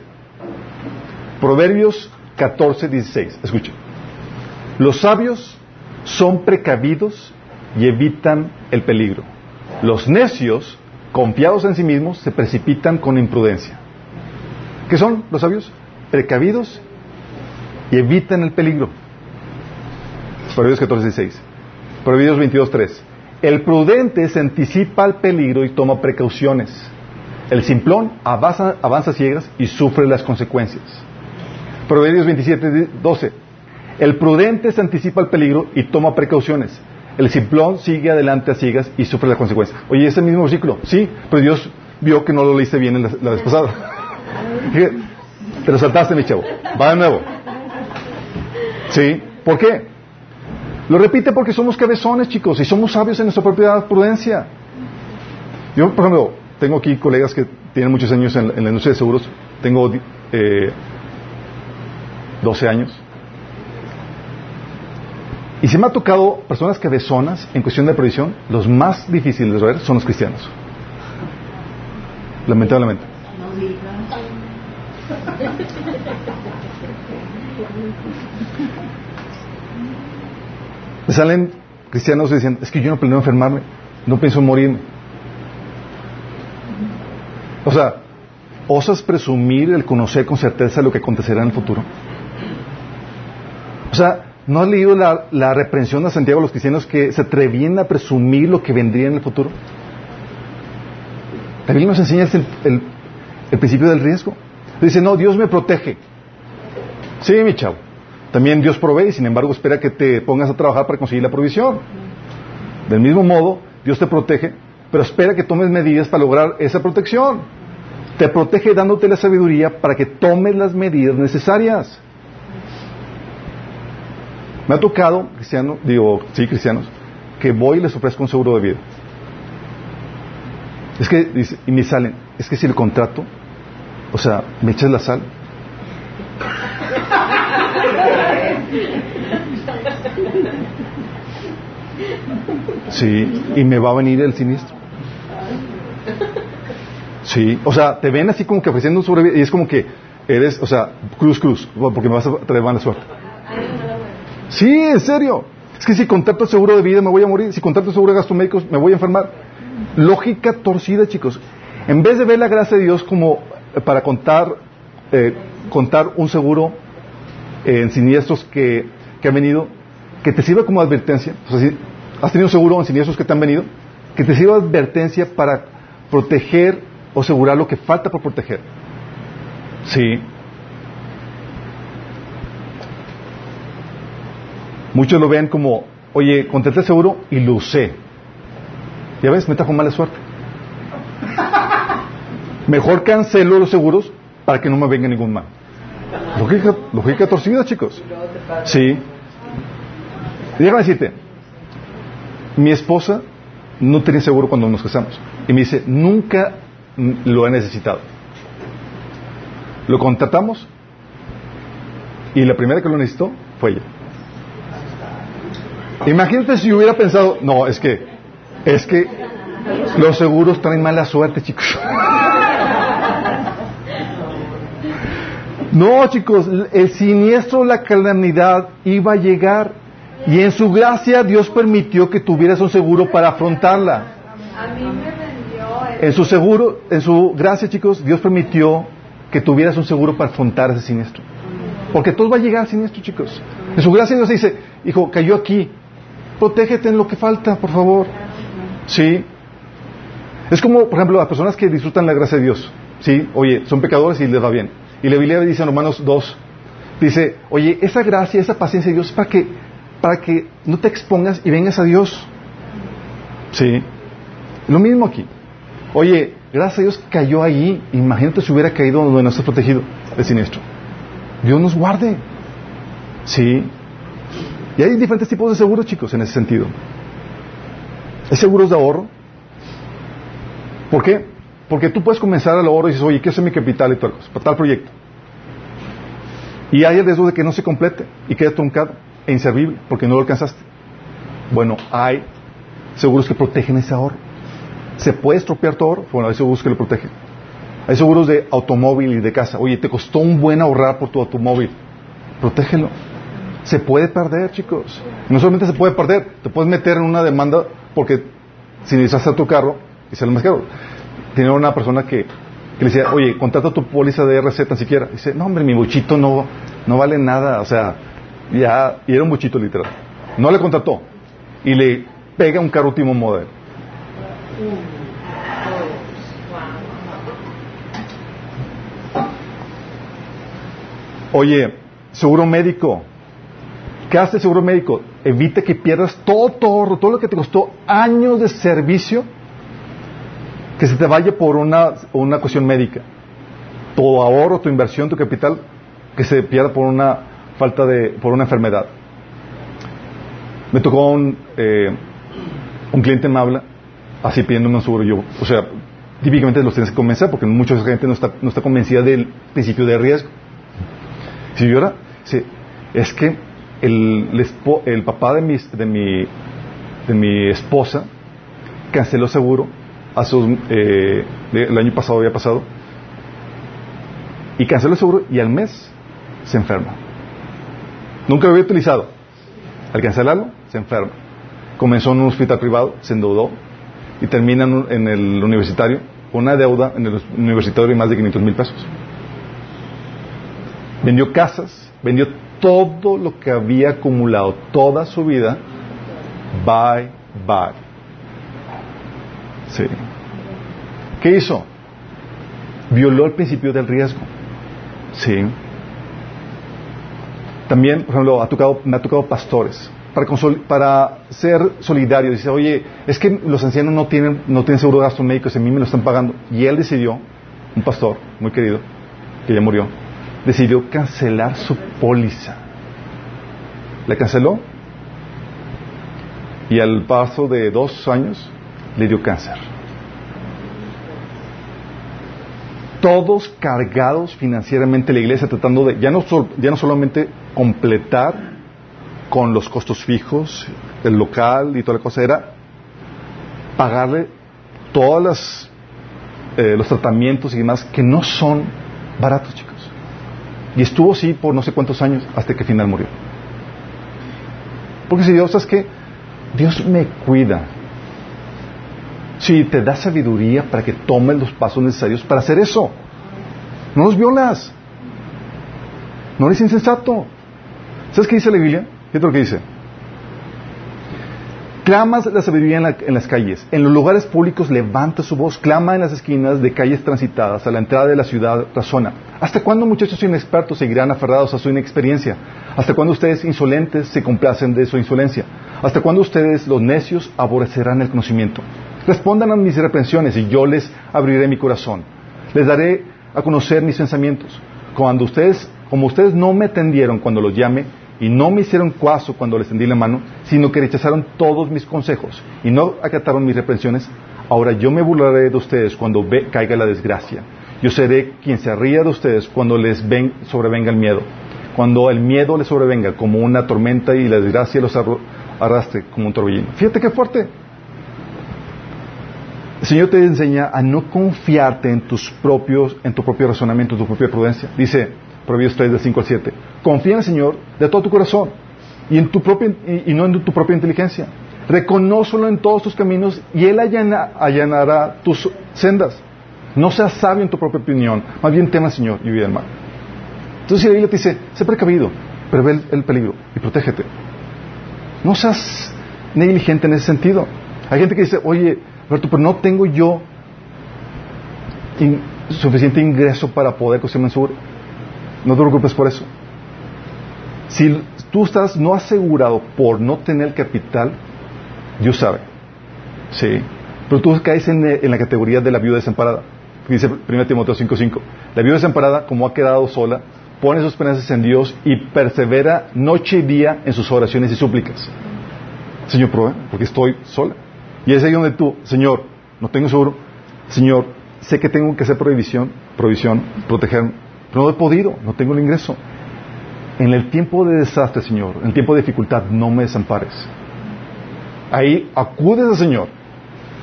Proverbios 14, 16. Escuchen. Los sabios son precavidos y evitan el peligro. Los necios, confiados en sí mismos, se precipitan con imprudencia. ¿Qué son los sabios? Precavidos y evitan el peligro. Proverbios 14, 16. Proverbios 22, 3. El prudente se anticipa al peligro y toma precauciones. El simplón avanza, avanza ciegas y sufre las consecuencias. Proverbios 27, 12. El prudente se anticipa al peligro y toma precauciones. El simplón sigue adelante a ciegas y sufre las consecuencias. Oye, ese mismo versículo, sí, pero Dios vio que no lo leíste bien la, la vez pasada. Te lo saltaste, mi chavo. Va de nuevo. ¿Sí? ¿Por qué? Lo repite porque somos cabezones, chicos, y somos sabios en nuestra propia prudencia. Yo, por ejemplo, tengo aquí colegas que tienen muchos años en, la industria de seguros. Tengo eh, 12 años. Y se me ha tocado personas cabezonas en cuestión de previsión, los más difíciles de ver son los cristianos. Lamentablemente. Me salen cristianos y dicen, es que yo no planeo enfermarme, no pienso morirme. O sea, ¿osas presumir el conocer con certeza lo que acontecerá en el futuro? O sea, ¿no has leído la, reprensión de Santiago a los cristianos que se atrevían a presumir lo que vendría en el futuro? La Biblia nos enseña el, el, el principio del riesgo. Dice, no, Dios me protege. Sí, mi chavo. También Dios provee y sin embargo espera que te pongas a trabajar para conseguir la provisión. Del mismo modo, Dios te protege, pero espera que tomes medidas para lograr esa protección. Te protege dándote la sabiduría para que tomes las medidas necesarias. Me ha tocado, cristiano, digo, sí, cristianos, que voy y les ofrezco un seguro de vida. Es que, dice, y me salen, es que si el contrato, o sea, me echas la sal. Sí, y me va a venir el siniestro. Sí, o sea, te ven así como que ofreciendo un sobreviviente y es como que eres, o sea, cruz, cruz, porque me vas a traer mala suerte. Sí, en serio. Es que si contrato seguro de vida me voy a morir, si contrato seguro de gastos médicos me voy a enfermar. Lógica torcida, chicos. En vez de ver la gracia de Dios como para contar, eh, contar un seguro en siniestros que, que han venido, que te sirva como advertencia. O sea, si has tenido seguro en siniestros que te han venido, que te sirva de advertencia para proteger o asegurar lo que falta por proteger. Sí. Muchos lo ven como, oye, contraté seguro y lo usé. Ya ves, me trajo mala suerte. Mejor cancelo los seguros para que no me venga ningún mal. Lógica, lógica torcida, chicos. Sí. Déjame decirte, mi esposa no tenía seguro cuando nos casamos. Y me dice, nunca lo he necesitado. Lo contratamos y la primera que lo necesitó fue ella. Imagínate si hubiera pensado, no, es que, es que los seguros traen mala suerte, chicos. No, chicos, el siniestro, la calamidad iba a llegar y en su gracia Dios permitió que tuvieras un seguro para afrontarla. En su seguro, en su gracia, chicos, Dios permitió que tuvieras un seguro para afrontar ese siniestro. Porque todo va a llegar siniestro, chicos. En su gracia Dios dice, hijo, cayó aquí, protégete en lo que falta, por favor. Sí. Es como, por ejemplo, las personas que disfrutan la gracia de Dios. Sí, oye, son pecadores y les va bien. Y la Biblia dice en Romanos 2, dice, oye, esa gracia, esa paciencia de Dios es para que, para que no te expongas y vengas a Dios. Sí. Lo mismo aquí. Oye, gracias a Dios cayó allí. Imagínate si hubiera caído donde no está protegido el siniestro. Dios nos guarde. Sí. Y hay diferentes tipos de seguros, chicos, en ese sentido. Hay seguros de ahorro. ¿Por qué? Porque tú puedes comenzar al ahorro y dices, oye, ¿qué es mi capital y tal cosa? Para tal proyecto. Y hay el riesgo de que no se complete y quede truncado e inservible porque no lo alcanzaste. Bueno, hay seguros que protegen ese ahorro. ¿Se puede estropear tu ahorro? Bueno, hay seguros que lo protegen. Hay seguros de automóvil y de casa. Oye, te costó un buen ahorrar por tu automóvil. Protégelo. Se puede perder, chicos. No solamente se puede perder, te puedes meter en una demanda porque si necesitas tu carro y sale más caro. Tenía una persona que, le decía, oye, contrata tu póliza de RC tan siquiera. dice, no, hombre, mi buchito no, no vale nada. O sea, ya, y era un buchito literal. No le contrató. Y le pega un carro último modelo. Oye, seguro médico. ¿Qué hace el seguro médico? Evita que pierdas todo ahorro, todo lo que te costó años de servicio, que se te vaya por una, una cuestión médica. Tu ahorro, tu inversión, tu capital, que se pierda por una falta de, por una enfermedad. Me tocó un, eh, un cliente me habla, así pidiéndome un seguro yo, o sea, típicamente los tienes que convencer porque mucha gente no está, no está convencida del principio de riesgo. Si llora, sí, es que el, el papá de mi, de, mi, de mi esposa canceló seguro hace, eh, el año pasado había pasado y canceló el seguro y al mes se enferma. Nunca lo había utilizado. Al cancelarlo, se enferma. Comenzó en un hospital privado, se endeudó y termina en el universitario con una deuda en el universitario de más de 500 mil pesos. Vendió casas, vendió todo lo que había acumulado toda su vida. Bye, bye. Sí. ¿Qué hizo? Violó el principio del riesgo. Sí. También, por ejemplo, ha tocado, me ha tocado pastores. Para, para ser solidario, dice, oye, es que los ancianos no tienen, no tienen seguro de gasto médico, y a mí me lo están pagando. Y él decidió, un pastor muy querido, que ya murió, decidió cancelar su póliza. La canceló y al paso de dos años le dio cáncer. Todos cargados financieramente la iglesia tratando de ya no, ya no solamente completar con los costos fijos, el local y toda la cosa, era pagarle todos eh, los tratamientos y demás que no son baratos, chicos. Y estuvo así por no sé cuántos años hasta que final murió. Porque si Dios, es que Dios me cuida. Si te da sabiduría para que tomes los pasos necesarios para hacer eso. No los violas. No eres insensato. ¿Sabes qué dice la Biblia? ¿Qué es lo que dice? Clamas la sabiduría en, las calles. En los lugares públicos levanta su voz. Clama en las esquinas de calles transitadas. A la entrada de la ciudad razona. ¿Hasta cuándo muchachos inexpertos seguirán aferrados a su inexperiencia? ¿Hasta cuándo ustedes insolentes se complacen de su insolencia? ¿Hasta cuándo ustedes, los necios, aborrecerán el conocimiento? Respondan a mis reprensiones y yo les abriré mi corazón. Les daré a conocer mis pensamientos. Cuando ustedes, como ustedes no me tendieron cuando los llame, y no me hicieron caso cuando les tendí la mano, sino que rechazaron todos mis consejos y no acataron mis reprensiones, ahora yo me burlaré de ustedes cuando caiga la desgracia. Yo seré quien se ría de ustedes cuando les ven, sobrevenga el miedo. Cuando el miedo les sobrevenga como una tormenta y la desgracia los arrastre como un torbellino. Fíjate qué fuerte. El Señor te enseña a no confiarte en tus propios, en tu propio razonamiento, en tu propia prudencia. Dice, Proverbios 3, del 5 al 7. Confía en el Señor de todo tu corazón y, en tu propia, y, no en tu propia inteligencia. Reconócelo en todos tus caminos y Él allanará tus sendas. No seas sabio en tu propia opinión, más bien tema al Señor y vive el mal. Entonces si la Biblia te dice, sé precavido, prevé el, peligro y protégete. No seas negligente en ese sentido. Hay gente que dice, oye, Alberto, pero no tengo yo suficiente ingreso para poder costarme seguro. No te preocupes por eso. Si tú estás no asegurado por no tener capital, Dios sabe. Sí. Pero tú caes en, la categoría de la viuda desamparada. Dice 1 Timoteo 5:5. La viuda desamparada, como ha quedado sola, pone sus esperanzas en Dios y persevera noche y día en sus oraciones y súplicas. Señor, prueba, porque estoy sola. Y es ahí donde tú, Señor, no tengo seguro. Señor, sé que tengo que hacer provisión, provisión, protegerme, pero no he podido, no tengo el ingreso. En el tiempo de desastre, Señor, en el tiempo de dificultad, no me desampares. Ahí acudes al Señor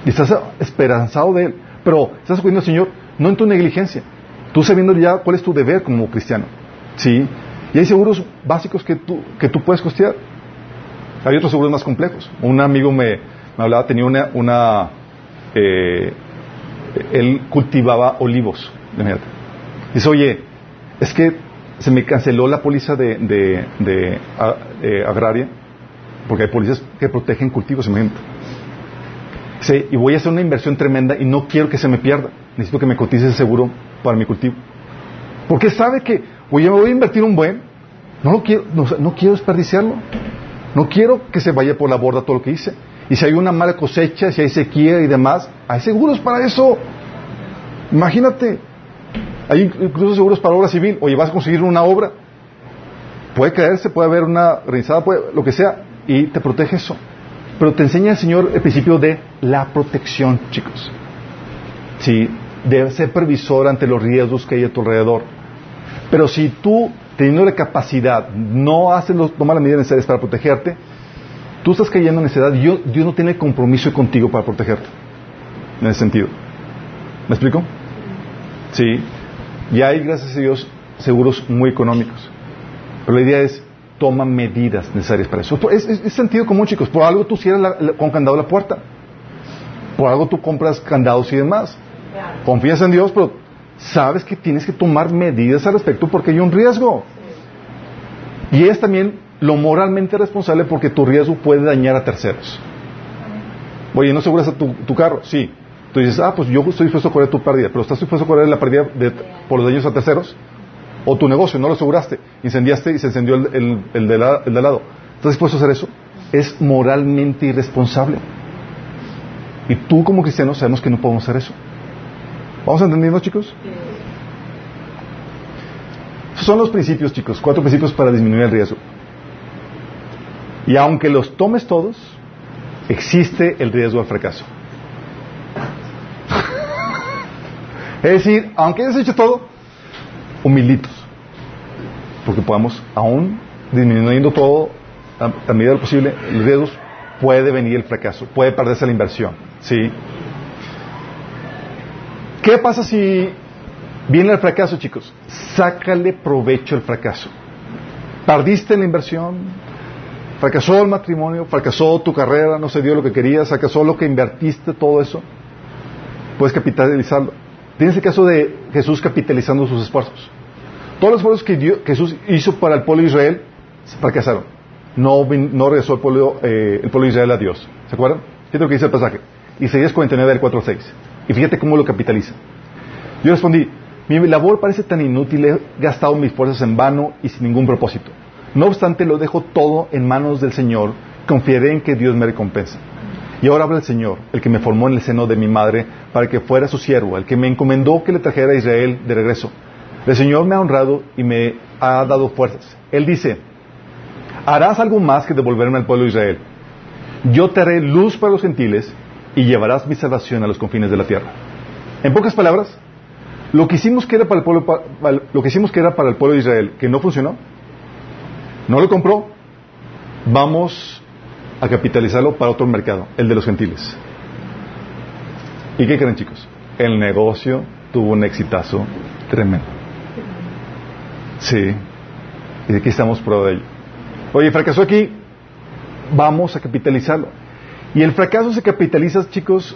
y estás esperanzado de Él, pero estás acudiendo al Señor no en tu negligencia, tú sabiendo ya cuál es tu deber como cristiano. ¿Sí? Y hay seguros básicos que tú, que tú puedes costear. Hay otros seguros más complejos. Un amigo me, me hablaba, tenía una, una eh, él cultivaba olivos. Dice, oye, es que se me canceló la póliza de, de, eh, agraria, porque hay policías que protegen cultivos, imagínate. Dice, y voy a hacer una inversión tremenda y no quiero que se me pierda. Necesito que me cotice ese seguro para mi cultivo. Porque sabe que, oye, me voy a invertir un buen, no lo quiero, no quiero desperdiciarlo. No quiero que se vaya por la borda todo lo que hice. Y si hay una mala cosecha, si hay sequía y demás, hay seguros para eso. Imagínate, hay incluso seguros para obra civil. Oye, vas a conseguir una obra, puede caerse, puede haber una realizada, puede, lo que sea, y te protege eso. Pero te enseña el Señor el principio de la protección, chicos. Sí, de ser previsor ante los riesgos que hay a tu alrededor. Pero si tú, teniendo la capacidad, no haces los, tomas las medidas necesarias para protegerte, Tú estás cayendo en necedad y Dios no tiene compromiso contigo para protegerte. En ese sentido. ¿Me explico? Sí. Y hay, gracias a Dios, seguros muy económicos. Pero la idea es, toma medidas necesarias para eso. Es, sentido común, chicos. Por algo tú cierras con candado la puerta. Por algo tú compras candados y demás. Confías en Dios, pero sabes que tienes que tomar medidas al respecto porque hay un riesgo. Y es también lo moralmente responsable porque tu riesgo puede dañar a terceros. Oye, ¿no aseguras a tu, carro? Sí. Tú dices, ah, pues yo estoy dispuesto a correr tu pérdida, pero ¿estás dispuesto a correr la pérdida por los daños a terceros? O tu negocio, no lo aseguraste, incendiaste y se encendió el, el, de, lado. ¿Estás dispuesto a hacer eso? Es moralmente irresponsable. Y tú como cristiano sabemos que no podemos hacer eso. ¿Vamos entendiendo, chicos? Son los principios, chicos. Cuatro principios para disminuir el riesgo. Y aunque los tomes todos, existe el riesgo al fracaso. Es decir, aunque hayas hecho todo, humilitos. Porque podamos, aún disminuyendo todo a, medida de lo posible, el riesgo puede venir el fracaso, puede perderse la inversión. ¿Sí? ¿Qué pasa si viene el fracaso, chicos? Sácale provecho al fracaso. Perdiste la inversión, Fracasó el matrimonio, fracasó tu carrera, no se dio lo que querías, fracasó lo que invertiste, todo eso. Puedes capitalizarlo. Tienes el caso de Jesús capitalizando sus esfuerzos. Todos los esfuerzos que Jesús hizo para el pueblo de Israel fracasaron. No, no regresó el pueblo, eh, el pueblo de Israel a Dios. ¿Se acuerdan? Fíjate lo que dice el pasaje. Isaías 49 del 4 al 6. Y fíjate cómo lo capitaliza. Yo respondí, mi labor parece tan inútil, he gastado mis fuerzas en vano y sin ningún propósito. No obstante, lo dejo todo en manos del Señor, confiaré en que Dios me recompensa. Y ahora habla el Señor, el que me formó en el seno de mi madre, para que fuera su siervo, el que me encomendó que le trajera a Israel de regreso. El Señor me ha honrado y me ha dado fuerzas. Él dice, harás algo más que devolverme al pueblo de Israel. Yo te haré luz para los gentiles y llevarás mi salvación a los confines de la tierra. En pocas palabras, lo que hicimos que era para el pueblo, lo que hicimos que era para el pueblo de Israel, que no funcionó, no lo compró, vamos a capitalizarlo para otro mercado, el de los gentiles. ¿Y qué creen chicos? El negocio tuvo un exitazo tremendo. Sí. Y aquí estamos prueba de ello. Oye, fracasó aquí, vamos a capitalizarlo. Y el fracaso se capitaliza, chicos,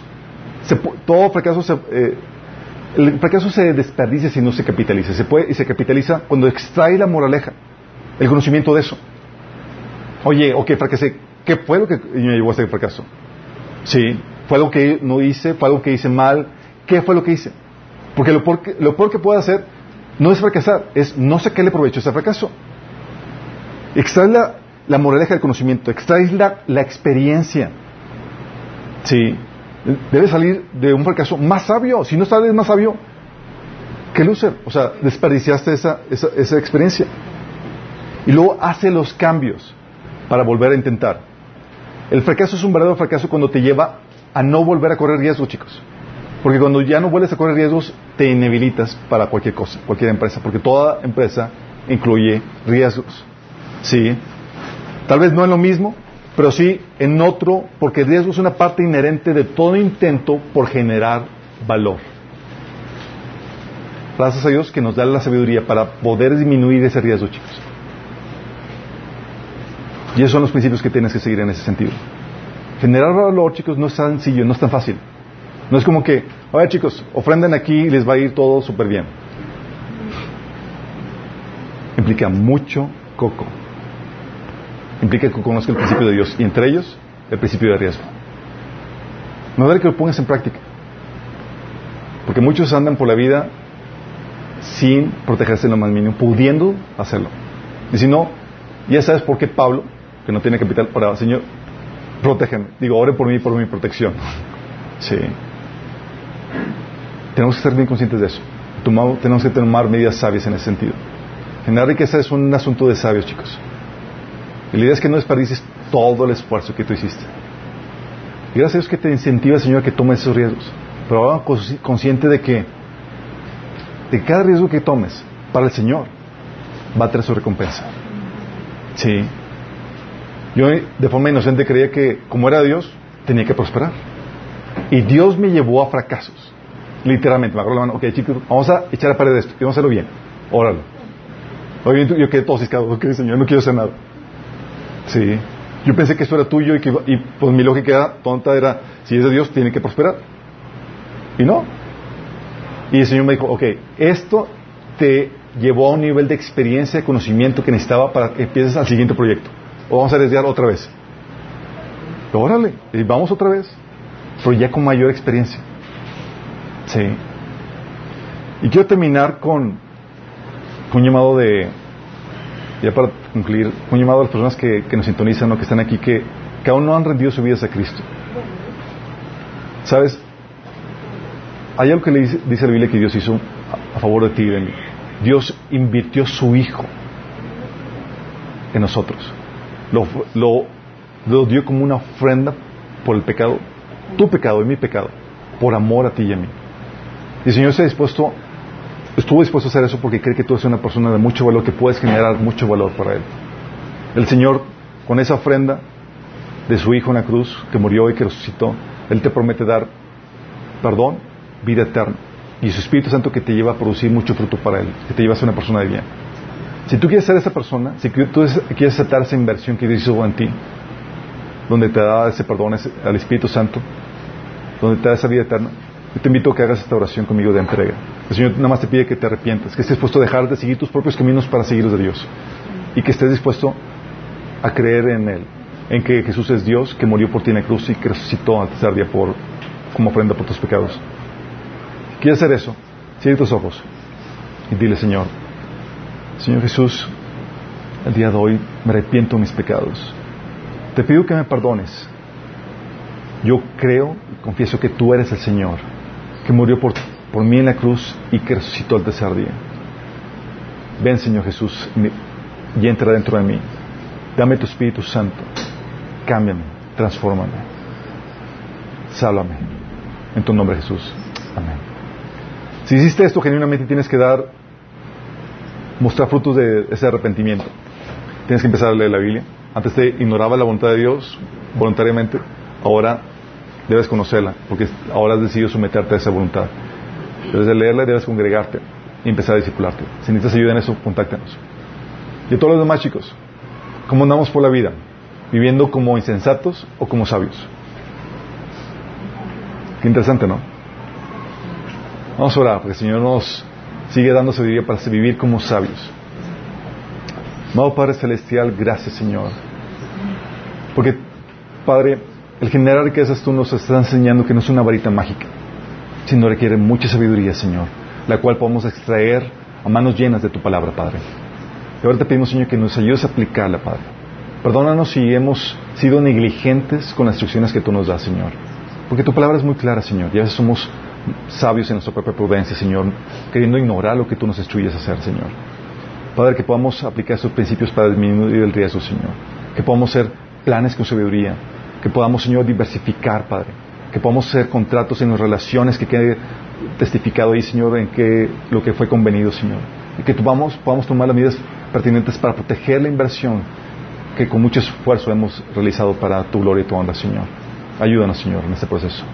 todo fracaso se, eh, el fracaso se desperdicia si no se capitaliza. Se puede y se capitaliza cuando extrae la moraleja, el conocimiento de eso. Oye, ok, fracasé. ¿Qué fue lo que me llevó a ese fracaso? Sí, fue algo que no hice, fue algo que hice mal. ¿Qué fue lo que hice? Porque lo peor que, lo peor que puedo hacer no es fracasar, es no sacarle provecho a ese fracaso. Extrae la, la moraleja del conocimiento, extrae la, la experiencia. Sí, debe salir de un fracaso más sabio. Si no sales más sabio, ¿qué loser? O sea, desperdiciaste esa, esa, esa experiencia. Y luego hace los cambios para volver a intentar. El fracaso es un verdadero fracaso cuando te lleva a no volver a correr riesgos, chicos. Porque cuando ya no vuelves a correr riesgos, te inhabilitas para cualquier cosa, cualquier empresa. Porque toda empresa incluye riesgos. ¿Sí? Tal vez no es lo mismo, pero sí en otro, porque el riesgo es una parte inherente de todo intento por generar valor. Gracias a Dios que nos da la sabiduría para poder disminuir ese riesgo, chicos. Y esos son los principios que tienes que seguir en ese sentido. Generar valor, chicos, no es tan sencillo, no es tan fácil. No es como que, a ver chicos, ofrenden aquí y les va a ir todo súper bien. Implica mucho coco implica que conozca el principio de Dios y entre ellos el principio de riesgo. No vale que lo pongas en práctica. Porque muchos andan por la vida sin protegerse en lo más mínimo, pudiendo hacerlo. Y si no, ya sabes por qué Pablo, que no tiene capital, para Señor, protégeme. Digo, ore por mí, por mi protección. Sí. Tenemos que estar bien conscientes de eso. tenemos que tomar medidas sabias en ese sentido. Generar riqueza es un asunto de sabios, chicos. Y la idea es que no desperdicies todo el esfuerzo que tú hiciste. Gracias a Dios que te incentiva, Señor, a que tomes esos riesgos. Pero ahora consciente de que de cada riesgo que tomes para el Señor va a tener su recompensa. Sí. Yo de forma inocente creía que como era Dios, tenía que prosperar. Y Dios me llevó a fracasos. Literalmente, me agarró la mano, ok chicos, vamos a echar a pared esto y vamos a hacerlo bien. Óralo. Oye, yo quedé todo ciscado, ok Señor, no quiero hacer nada. Sí. Yo pensé que esto era tuyo y que y pues mi lógica tonta era, si es de Dios, tiene que prosperar. Y no. Y el Señor me dijo, ok, esto te llevó a un nivel de experiencia, de conocimiento que necesitaba para que empieces al siguiente proyecto. O vamos a arriesgar otra vez. Órale, y vamos otra vez. Pero ya con mayor experiencia. Sí. Y quiero terminar con, un llamado de, ya para concluir, un llamado a las personas que, nos sintonizan o que están aquí, que, que aún no han rendido su vida a Cristo. ¿Sabes? Hay algo que le dice, la Biblia que Dios hizo a, favor de ti y. Dios invirtió su Hijo en nosotros. Lo, lo, dio como una ofrenda por el pecado, tu pecado y mi pecado, por amor a ti y a mí. Y el Señor se dispuesto estuvo dispuesto a hacer eso porque cree que tú eres una persona de mucho valor, que puedes generar mucho valor para Él. El Señor, con esa ofrenda de su Hijo en la cruz, que murió y que resucitó, Él te promete dar perdón, vida eterna. Y su Espíritu Santo que te lleva a producir mucho fruto para Él, que te lleva a ser una persona de bien. Si tú quieres ser esa persona, si tú quieres aceptar esa inversión que Dios hizo en ti, donde te da ese perdón al Espíritu Santo, donde te da esa vida eterna, yo te invito a que hagas esta oración conmigo de entrega. El Señor nada más te pide que te arrepientas, que estés dispuesto a dejar de seguir tus propios caminos para seguir los de Dios. Y que estés dispuesto a creer en Él, en que Jesús es Dios, que murió por ti en la cruz y que resucitó al tercer día por, como ofrenda por tus pecados. ¿Quieres hacer eso? Cierra tus ojos y dile, Señor, Señor Jesús, el día de hoy me arrepiento de mis pecados. Te pido que me perdones. Yo creo y confieso que tú eres el Señor, que murió por por mí en la cruz y que resucitó el tercer día. Ven, Señor Jesús, y entra dentro de mí. Dame tu Espíritu Santo. Cámbiame, transfórmame. Sálvame. En tu nombre, Jesús. Amén. Si hiciste esto, genuinamente tienes que dar, mostrar frutos de ese arrepentimiento. Tienes que empezar a leer la Biblia. Antes te ignoraba la voluntad de Dios voluntariamente. Ahora debes conocerla, porque ahora has decidido someterte a esa voluntad. Debes de leerla y debes congregarte. y empezar a discipularte. Si necesitas ayuda en eso, contáctanos. Y a todos los demás chicos, ¿cómo andamos por la vida? ¿Viviendo como insensatos o como sabios? Qué interesante, ¿no? Vamos a orar, porque el Señor nos sigue dando sabiduría para vivir como sabios. Amado Padre Celestial, gracias Señor. Porque, Padre, el generar riquezas tú nos estás enseñando que no es una varita mágica, sino requiere mucha sabiduría, Señor, la cual podemos extraer a manos llenas de tu palabra, Padre. Y ahora te pedimos, Señor, que nos ayudes a aplicarla, Padre. Perdónanos si hemos sido negligentes con las instrucciones que tú nos das, Señor. Porque tu palabra es muy clara, Señor. Y a veces somos sabios en nuestra propia prudencia, Señor, queriendo ignorar lo que tú nos instruyes a hacer, Señor. Padre, que podamos aplicar estos principios para disminuir el riesgo, Señor. Que podamos ser planes con sabiduría. Que podamos, Señor, diversificar, Padre. Que podamos hacer contratos en las relaciones que quede testificado ahí, Señor, en que lo que fue convenido, Señor. Y que podamos, podamos tomar las medidas pertinentes para proteger la inversión que con mucho esfuerzo hemos realizado para tu gloria y tu honra, Señor. Ayúdanos, Señor, en este proceso.